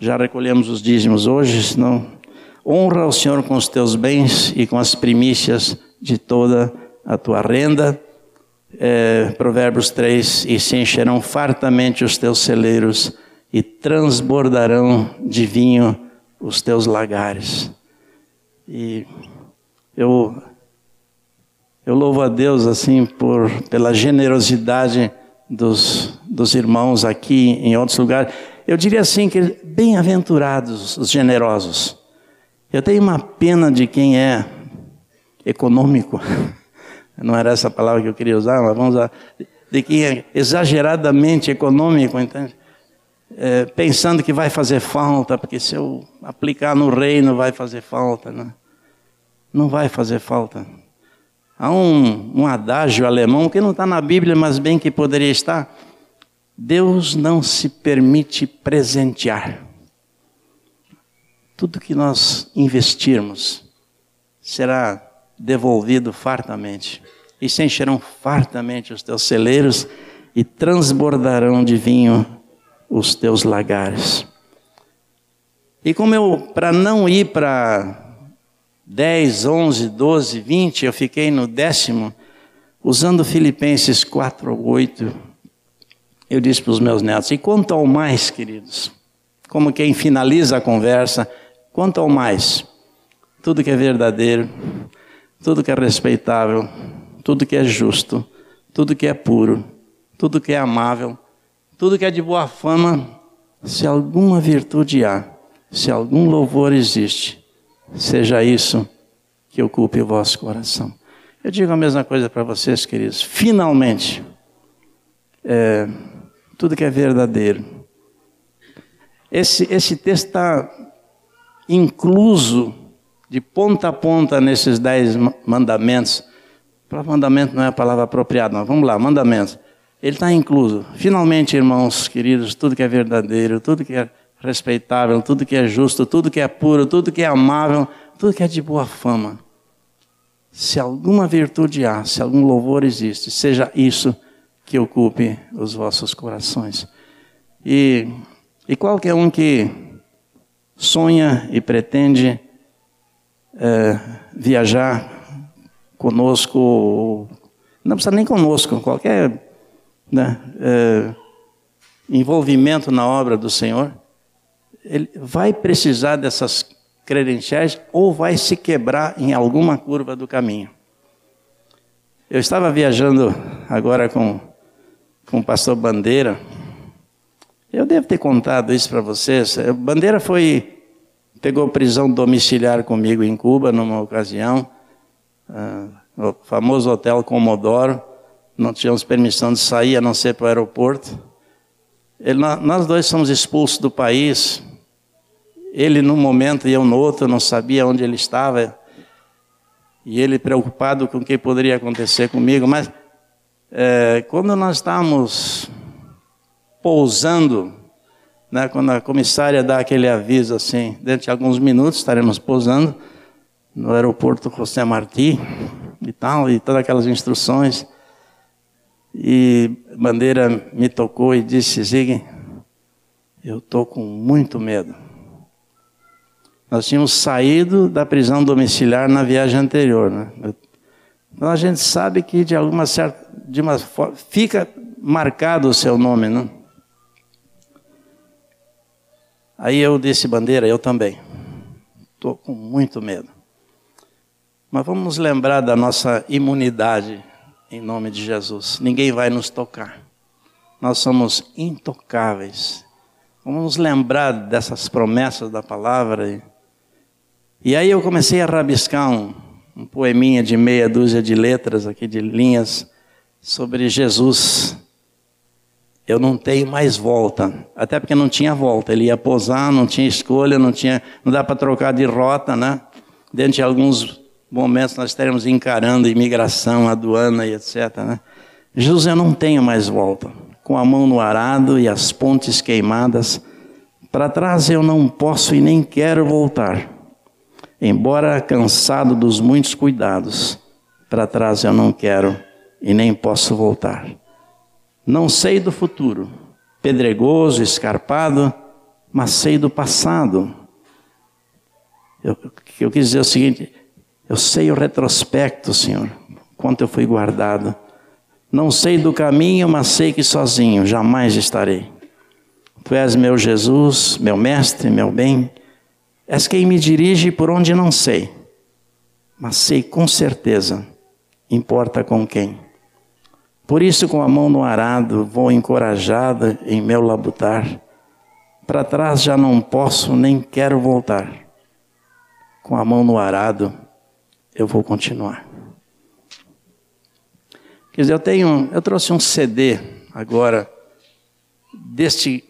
já recolhemos os dízimos hoje, não. Honra o Senhor com os teus bens e com as primícias de toda a tua renda. É, Provérbios 3: E se encherão fartamente os teus celeiros, e transbordarão de vinho os teus lagares. E eu eu louvo a Deus assim por pela generosidade dos, dos irmãos aqui em outros lugares. Eu diria assim que bem-aventurados os generosos. Eu tenho uma pena de quem é econômico. Não era essa palavra que eu queria usar, mas vamos usar. De quem é exageradamente econômico, entende? É, pensando que vai fazer falta, porque se eu aplicar no reino vai fazer falta. Né? Não vai fazer falta. Há um, um adágio alemão que não está na Bíblia, mas bem que poderia estar. Deus não se permite presentear. Tudo que nós investirmos será devolvido fartamente. E se encherão fartamente os teus celeiros e transbordarão de vinho os teus lagares. E como eu, para não ir para 10, 11, 12, 20, eu fiquei no décimo, usando Filipenses 4 8, eu disse para os meus netos, e quanto ao mais, queridos, como quem finaliza a conversa, quanto ao mais, tudo que é verdadeiro, tudo que é respeitável, tudo que é justo, tudo que é puro, tudo que é amável, tudo que é de boa fama, se alguma virtude há, se algum louvor existe, seja isso que ocupe o vosso coração. Eu digo a mesma coisa para vocês, queridos. Finalmente, é, tudo que é verdadeiro. Esse, esse texto está incluso de ponta a ponta nesses dez mandamentos. Para mandamento não é a palavra apropriada, mas vamos lá, mandamentos. Ele está incluso. Finalmente, irmãos queridos, tudo que é verdadeiro, tudo que é respeitável, tudo que é justo, tudo que é puro, tudo que é amável, tudo que é de boa fama. Se alguma virtude há, se algum louvor existe, seja isso que ocupe os vossos corações. E, e qualquer um que sonha e pretende é, viajar conosco, não precisa nem conosco, qualquer né, é, envolvimento na obra do Senhor, ele vai precisar dessas credenciais ou vai se quebrar em alguma curva do caminho. Eu estava viajando agora com, com o pastor Bandeira. Eu devo ter contado isso para vocês. Bandeira foi pegou prisão domiciliar comigo em Cuba numa ocasião, uh, no famoso hotel Comodoro. Não tínhamos permissão de sair a não ser para o aeroporto. Ele, nós dois somos expulsos do país ele num momento e eu no outro, não sabia onde ele estava. E ele preocupado com o que poderia acontecer comigo. Mas é, quando nós estávamos pousando, né, quando a comissária dá aquele aviso assim, dentro de alguns minutos estaremos pousando no aeroporto José Martí e tal, e todas aquelas instruções. E Bandeira me tocou e disse: Zig, eu estou com muito medo. Nós tínhamos saído da prisão domiciliar na viagem anterior. Né? Então a gente sabe que de alguma certa, de uma fica marcado o seu nome, né? Aí eu disse, bandeira, eu também. Estou com muito medo. Mas vamos lembrar da nossa imunidade em nome de Jesus. Ninguém vai nos tocar. Nós somos intocáveis. Vamos lembrar dessas promessas da palavra. E aí eu comecei a rabiscar um, um poeminha de meia dúzia de letras aqui, de linhas, sobre Jesus. Eu não tenho mais volta, até porque não tinha volta. Ele ia posar, não tinha escolha, não tinha, não dá para trocar de rota, né? Dentro de alguns momentos nós estaremos encarando imigração, aduana e etc. Né? Jesus, eu não tenho mais volta. Com a mão no arado e as pontes queimadas, para trás eu não posso e nem quero voltar. Embora cansado dos muitos cuidados, para trás eu não quero e nem posso voltar. Não sei do futuro, pedregoso, escarpado, mas sei do passado. Eu, eu quis dizer o seguinte: eu sei o retrospecto, Senhor, quanto eu fui guardado. Não sei do caminho, mas sei que sozinho jamais estarei. Tu és meu Jesus, meu mestre, meu bem. És quem me dirige por onde não sei, mas sei com certeza, importa com quem. Por isso, com a mão no arado, vou encorajada em meu labutar. Para trás já não posso nem quero voltar. Com a mão no arado, eu vou continuar. Quer dizer, eu tenho, eu trouxe um CD agora deste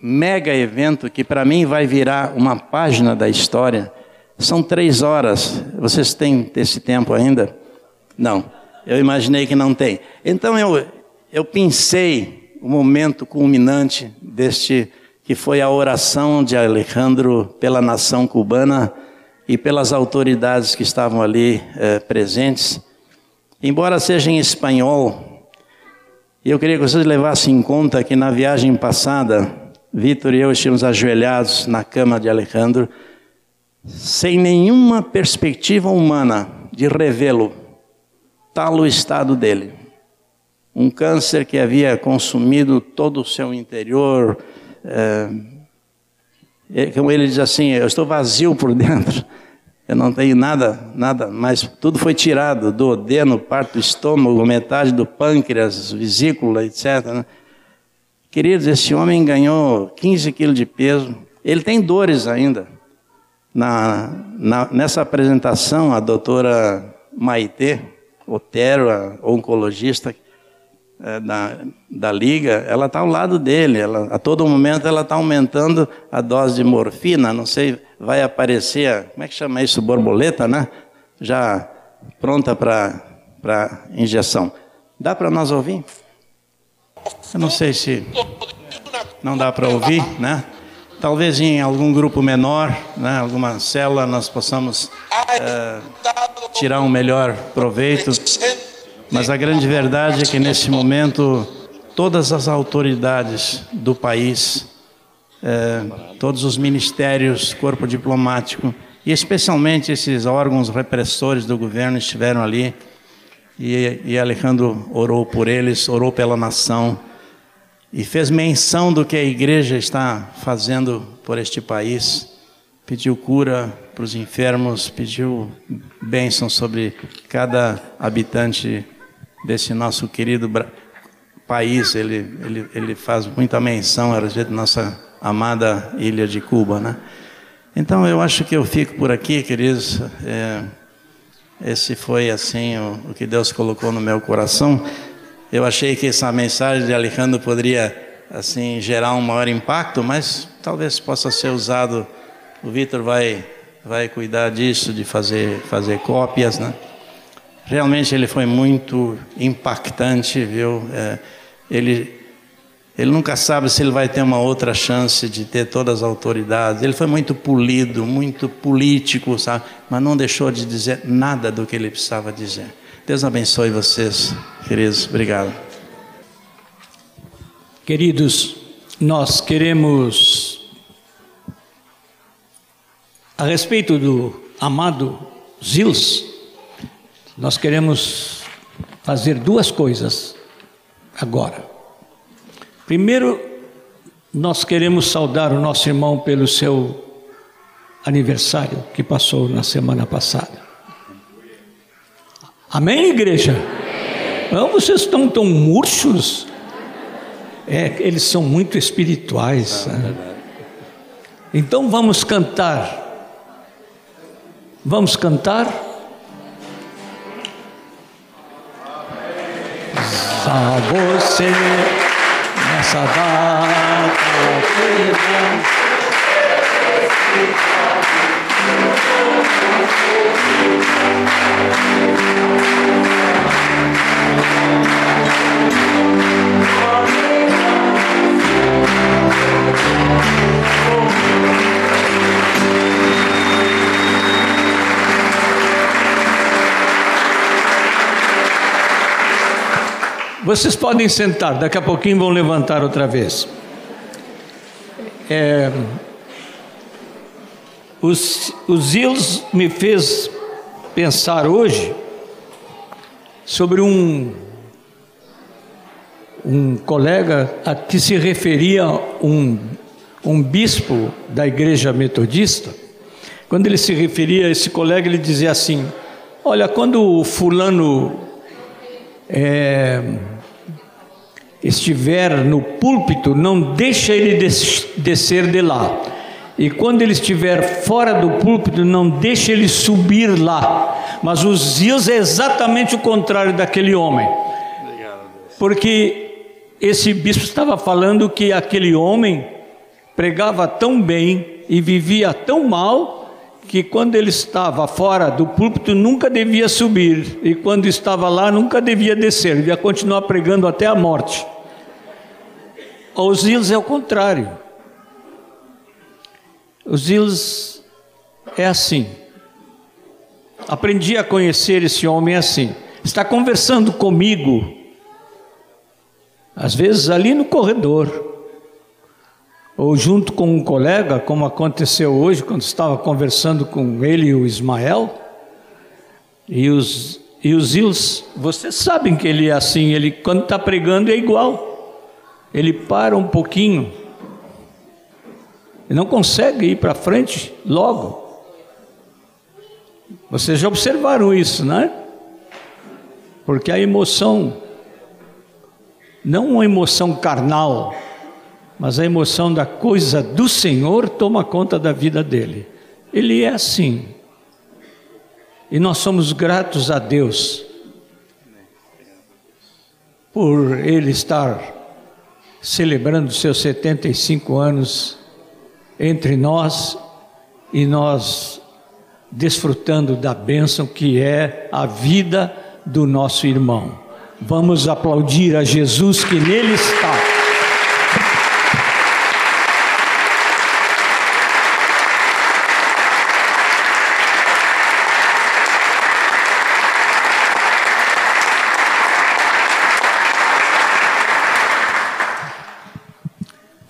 mega evento que para mim vai virar uma página da história. São três horas. Vocês têm esse tempo ainda? Não. Eu imaginei que não tem. Então eu, eu pensei o momento culminante deste que foi a oração de Alejandro pela nação cubana e pelas autoridades que estavam ali eh, presentes, embora seja em espanhol, eu queria que vocês levassem em conta que na viagem passada, Vitor e eu estávamos ajoelhados na cama de Alejandro, sem nenhuma perspectiva humana de revê-lo, tal o estado dele. Um câncer que havia consumido todo o seu interior, eh, como ele diz assim, eu estou vazio por dentro. Eu não tenho nada, nada, mas tudo foi tirado do odeno, parte do estômago, metade do pâncreas, vesícula, etc. Né? Queridos, esse homem ganhou 15 quilos de peso. Ele tem dores ainda. Na, na, nessa apresentação, a doutora Maitê Otero, a oncologista, é, da, da liga, ela está ao lado dele. Ela, a todo momento ela está aumentando a dose de morfina. Não sei, vai aparecer, como é que chama isso? Borboleta, né? Já pronta para injeção. Dá para nós ouvir? Eu não sei se não dá para ouvir, né? Talvez em algum grupo menor, né, alguma célula, nós possamos é, tirar um melhor proveito. Mas a grande verdade é que nesse momento todas as autoridades do país, é, todos os ministérios, corpo diplomático e especialmente esses órgãos repressores do governo estiveram ali. E, e Alejandro orou por eles, orou pela nação e fez menção do que a igreja está fazendo por este país. Pediu cura para os enfermos, pediu bênção sobre cada habitante desse nosso querido país, ele, ele, ele faz muita menção a respeito da nossa amada ilha de Cuba, né? Então eu acho que eu fico por aqui, queridos. É, esse foi assim o, o, que Deus colocou no meu coração. Eu achei que essa mensagem de Alejandro poderia assim gerar um maior impacto, mas talvez possa ser usado. O Vitor vai vai cuidar disso, de fazer fazer cópias, né? Realmente ele foi muito impactante, viu? É, ele, ele nunca sabe se ele vai ter uma outra chance de ter todas as autoridades. Ele foi muito polido, muito político, sabe? Mas não deixou de dizer nada do que ele precisava dizer. Deus abençoe vocês, queridos. Obrigado. Queridos, nós queremos A respeito do amado Zils, nós queremos fazer duas coisas agora. Primeiro, nós queremos saudar o nosso irmão pelo seu aniversário que passou na semana passada. Amém, igreja? Não, vocês estão tão murchos. É, eles são muito espirituais. Né? Então vamos cantar. Vamos cantar. Só você nessa data Vocês podem sentar, daqui a pouquinho vão levantar outra vez. É, os, os Ilhos me fez pensar hoje sobre um, um colega a que se referia um, um bispo da igreja metodista. Quando ele se referia a esse colega, ele dizia assim: Olha, quando o fulano é, estiver no púlpito, não deixa ele descer de lá. E quando ele estiver fora do púlpito, não deixa ele subir lá. Mas os Zias é exatamente o contrário daquele homem. Porque esse bispo estava falando que aquele homem pregava tão bem e vivia tão mal que quando ele estava fora do púlpito nunca devia subir e quando estava lá nunca devia descer, devia continuar pregando até a morte. Os é o contrário. Os Ilhos é assim. Aprendi a conhecer esse homem assim. Está conversando comigo, às vezes ali no corredor, ou junto com um colega, como aconteceu hoje, quando estava conversando com ele e o Ismael, e os, e os vocês sabem que ele é assim, ele quando está pregando é igual ele para um pouquinho e não consegue ir para frente logo. Vocês já observaram isso, né? Porque a emoção, não uma emoção carnal, mas a emoção da coisa do Senhor toma conta da vida dele. Ele é assim. E nós somos gratos a Deus por ele estar celebrando seus 75 anos entre nós e nós desfrutando da bênção que é a vida do nosso irmão. Vamos aplaudir a Jesus que nele está.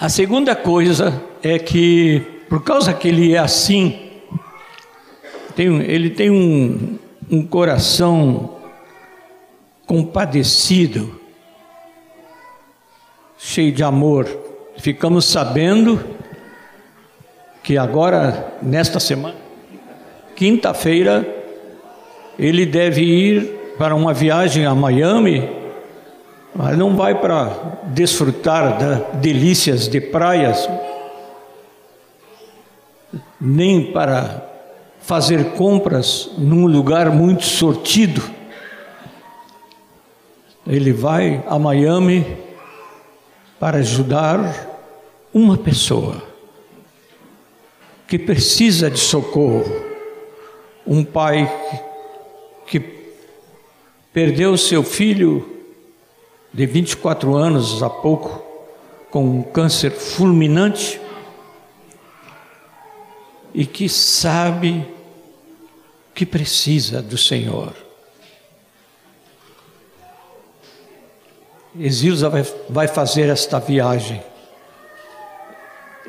A segunda coisa é que, por causa que ele é assim, tem, ele tem um, um coração compadecido, cheio de amor. Ficamos sabendo que agora, nesta semana, quinta-feira, ele deve ir para uma viagem a Miami mas não vai para desfrutar das delícias de praias, nem para fazer compras num lugar muito sortido. Ele vai a Miami para ajudar uma pessoa que precisa de socorro, um pai que perdeu seu filho de 24 anos há pouco, com um câncer fulminante, e que sabe que precisa do Senhor. Exilza vai, vai fazer esta viagem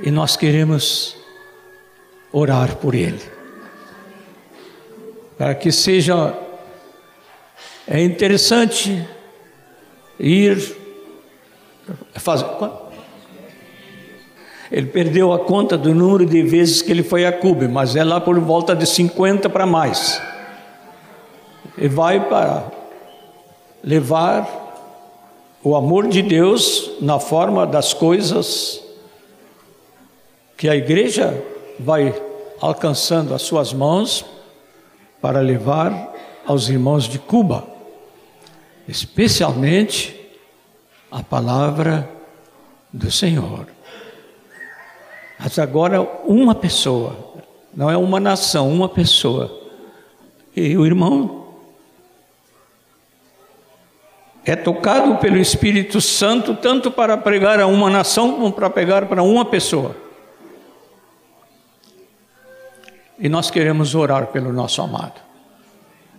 e nós queremos orar por ele. Para que seja. É interessante ir fazer. Ele perdeu a conta do número de vezes que ele foi a Cuba, mas é lá por volta de 50 para mais. E vai para levar o amor de Deus na forma das coisas que a igreja vai alcançando as suas mãos para levar aos irmãos de Cuba, especialmente a palavra do Senhor. Mas agora uma pessoa, não é uma nação, uma pessoa. E o irmão é tocado pelo Espírito Santo tanto para pregar a uma nação como para pregar para uma pessoa. E nós queremos orar pelo nosso amado.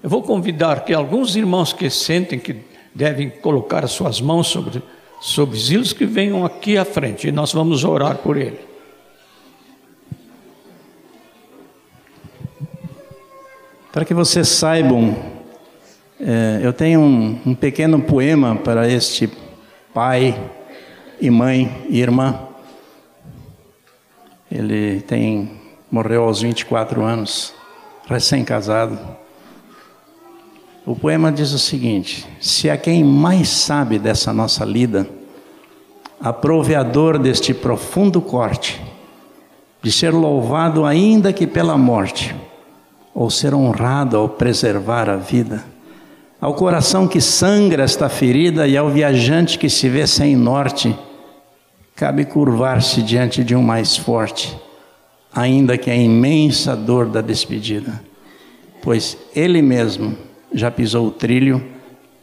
Eu vou convidar que alguns irmãos que sentem que devem colocar as suas mãos sobre, sobre Zilos que venham aqui à frente e nós vamos orar por ele. Para que vocês saibam, é, eu tenho um, um pequeno poema para este pai e mãe e irmã. Ele tem morreu aos 24 anos, recém-casado. O poema diz o seguinte: Se a quem mais sabe dessa nossa lida, aprove a dor deste profundo corte, de ser louvado ainda que pela morte, ou ser honrado ao preservar a vida. Ao coração que sangra esta ferida e ao viajante que se vê sem norte, cabe curvar-se diante de um mais forte, ainda que a imensa dor da despedida, pois Ele mesmo já pisou o trilho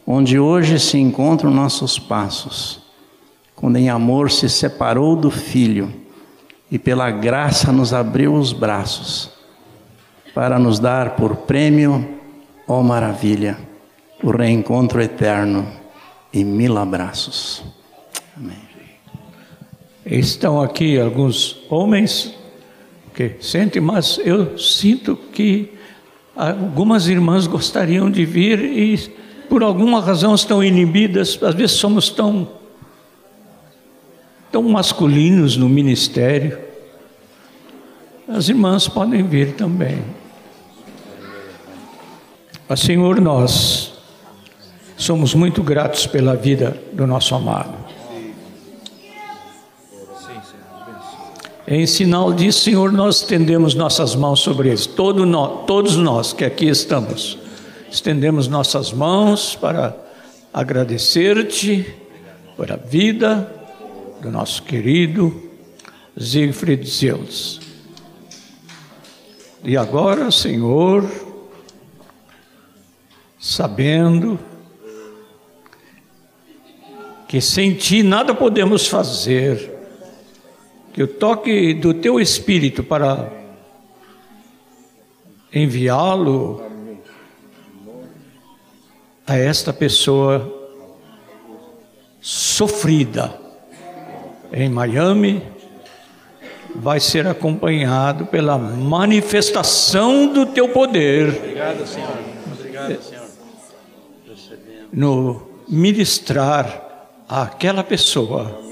onde hoje se encontram nossos passos, quando em amor se separou do Filho e pela graça nos abriu os braços para nos dar por prêmio, ó maravilha, o reencontro eterno e mil abraços. Amém. Estão aqui alguns homens que sentem, mas eu sinto que algumas irmãs gostariam de vir e por alguma razão estão inibidas, às vezes somos tão tão masculinos no ministério. As irmãs podem vir também. Mas, Senhor, nós somos muito gratos pela vida do nosso amado. Em sinal disso, Senhor, nós estendemos nossas mãos sobre eles. Todo nós, todos nós que aqui estamos, estendemos nossas mãos para agradecer-te por a vida do nosso querido Siegfried Zeus. E agora, Senhor, sabendo que sem ti nada podemos fazer, que o toque do teu espírito para enviá-lo a esta pessoa sofrida em Miami vai ser acompanhado pela manifestação do teu poder. Obrigado, Senhor. Obrigado, Senhor no ministrar àquela pessoa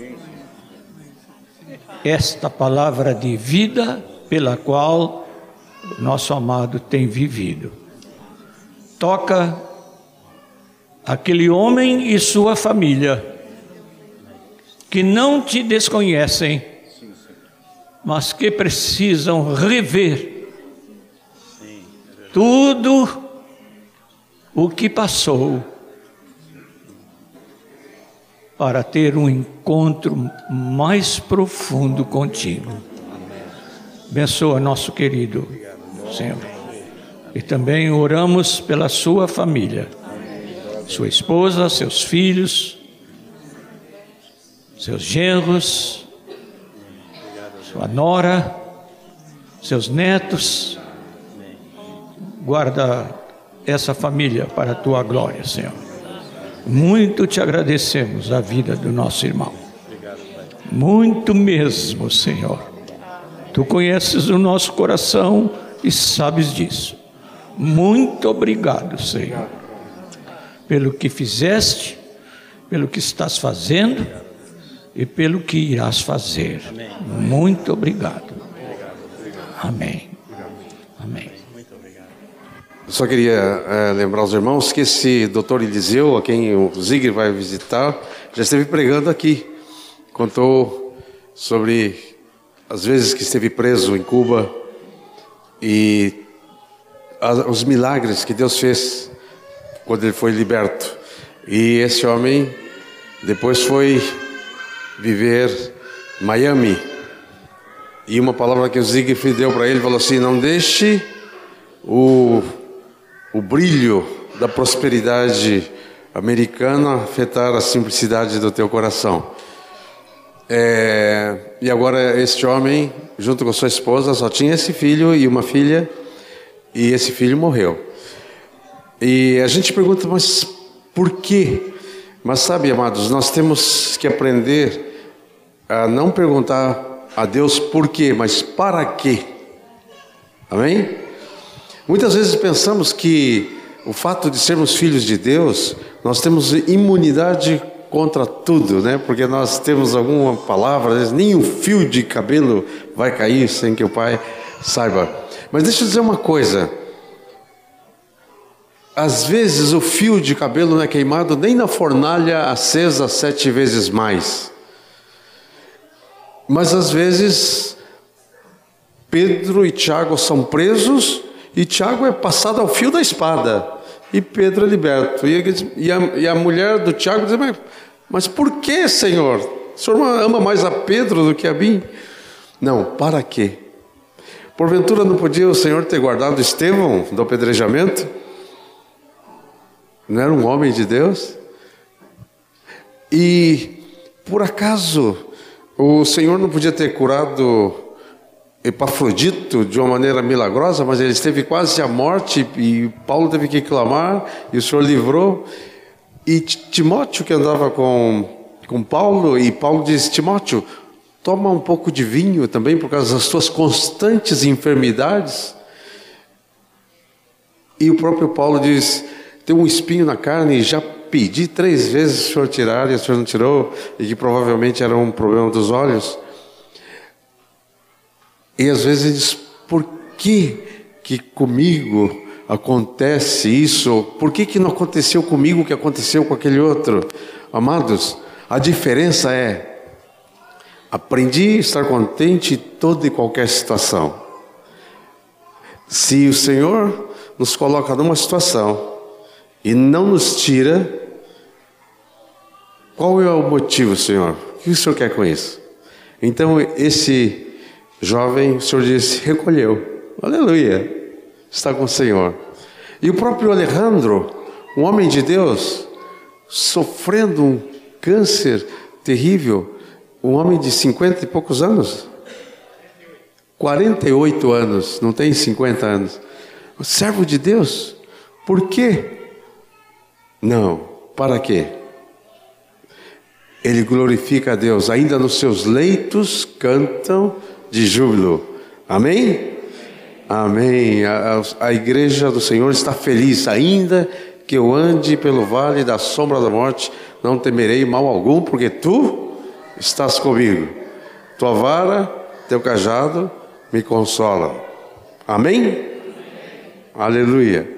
esta palavra de vida pela qual nosso amado tem vivido. Toca aquele homem e sua família que não te desconhecem, mas que precisam rever tudo o que passou para ter um encontro mais profundo contigo. Abençoa nosso querido Senhor. E também oramos pela sua família, sua esposa, seus filhos, seus genros, sua nora, seus netos. Guarda essa família para a tua glória, Senhor. Muito te agradecemos a vida do nosso irmão. Muito mesmo, Senhor. Tu conheces o nosso coração e sabes disso. Muito obrigado, Senhor, pelo que fizeste, pelo que estás fazendo e pelo que irás fazer. Muito obrigado. Amém. Só queria é, lembrar os irmãos que esse doutor Eliseu, a quem o Zig vai visitar, já esteve pregando aqui. Contou sobre as vezes que esteve preso em Cuba e os milagres que Deus fez quando ele foi liberto. E esse homem depois foi viver Miami. E uma palavra que o Siegfried deu para ele falou assim: não deixe o o brilho da prosperidade americana afetar a simplicidade do teu coração. É, e agora este homem, junto com sua esposa, só tinha esse filho e uma filha, e esse filho morreu. E a gente pergunta, mas por quê? Mas sabe, amados, nós temos que aprender a não perguntar a Deus por quê, mas para quê. Amém? Muitas vezes pensamos que o fato de sermos filhos de Deus, nós temos imunidade contra tudo, né? Porque nós temos alguma palavra, nem um fio de cabelo vai cair sem que o pai saiba. Mas deixa eu dizer uma coisa. Às vezes o fio de cabelo não é queimado nem na fornalha acesa sete vezes mais. Mas às vezes Pedro e Tiago são presos e Tiago é passado ao fio da espada. E Pedro é liberto. E a, e a mulher do Tiago diz: mas, mas por que, Senhor? O Senhor ama mais a Pedro do que a mim? Não, para quê? Porventura não podia o Senhor ter guardado Estevão do apedrejamento? Não era um homem de Deus? E por acaso o Senhor não podia ter curado Epafrodito de uma maneira milagrosa, mas ele esteve quase à morte e Paulo teve que clamar e o Senhor livrou. E Timóteo que andava com, com Paulo e Paulo diz: Timóteo, toma um pouco de vinho também por causa das suas constantes enfermidades. E o próprio Paulo diz: tem um espinho na carne e já pedi três vezes o senhor tirar e o senhor não tirou, e que provavelmente era um problema dos olhos. E às vezes diz: por que, que comigo acontece isso? Por que, que não aconteceu comigo o que aconteceu com aquele outro? Amados, a diferença é: aprendi a estar contente em toda e qualquer situação. Se o Senhor nos coloca numa situação e não nos tira, qual é o motivo, Senhor? O que o Senhor quer com isso? Então, esse Jovem, o Senhor disse, recolheu. Aleluia. Está com o Senhor. E o próprio Alejandro, um homem de Deus, sofrendo um câncer terrível, um homem de cinquenta e poucos anos. 48 anos, não tem 50 anos. O servo de Deus, por quê? Não, para quê? Ele glorifica a Deus, ainda nos seus leitos cantam de júbilo. Amém? Amém. A, a, a, igreja do Senhor está feliz, ainda que eu ande pelo vale da sombra da morte, não temerei mal algum, porque tu estás comigo. Tua vara, teu cajado me consola. Amém? Aleluia.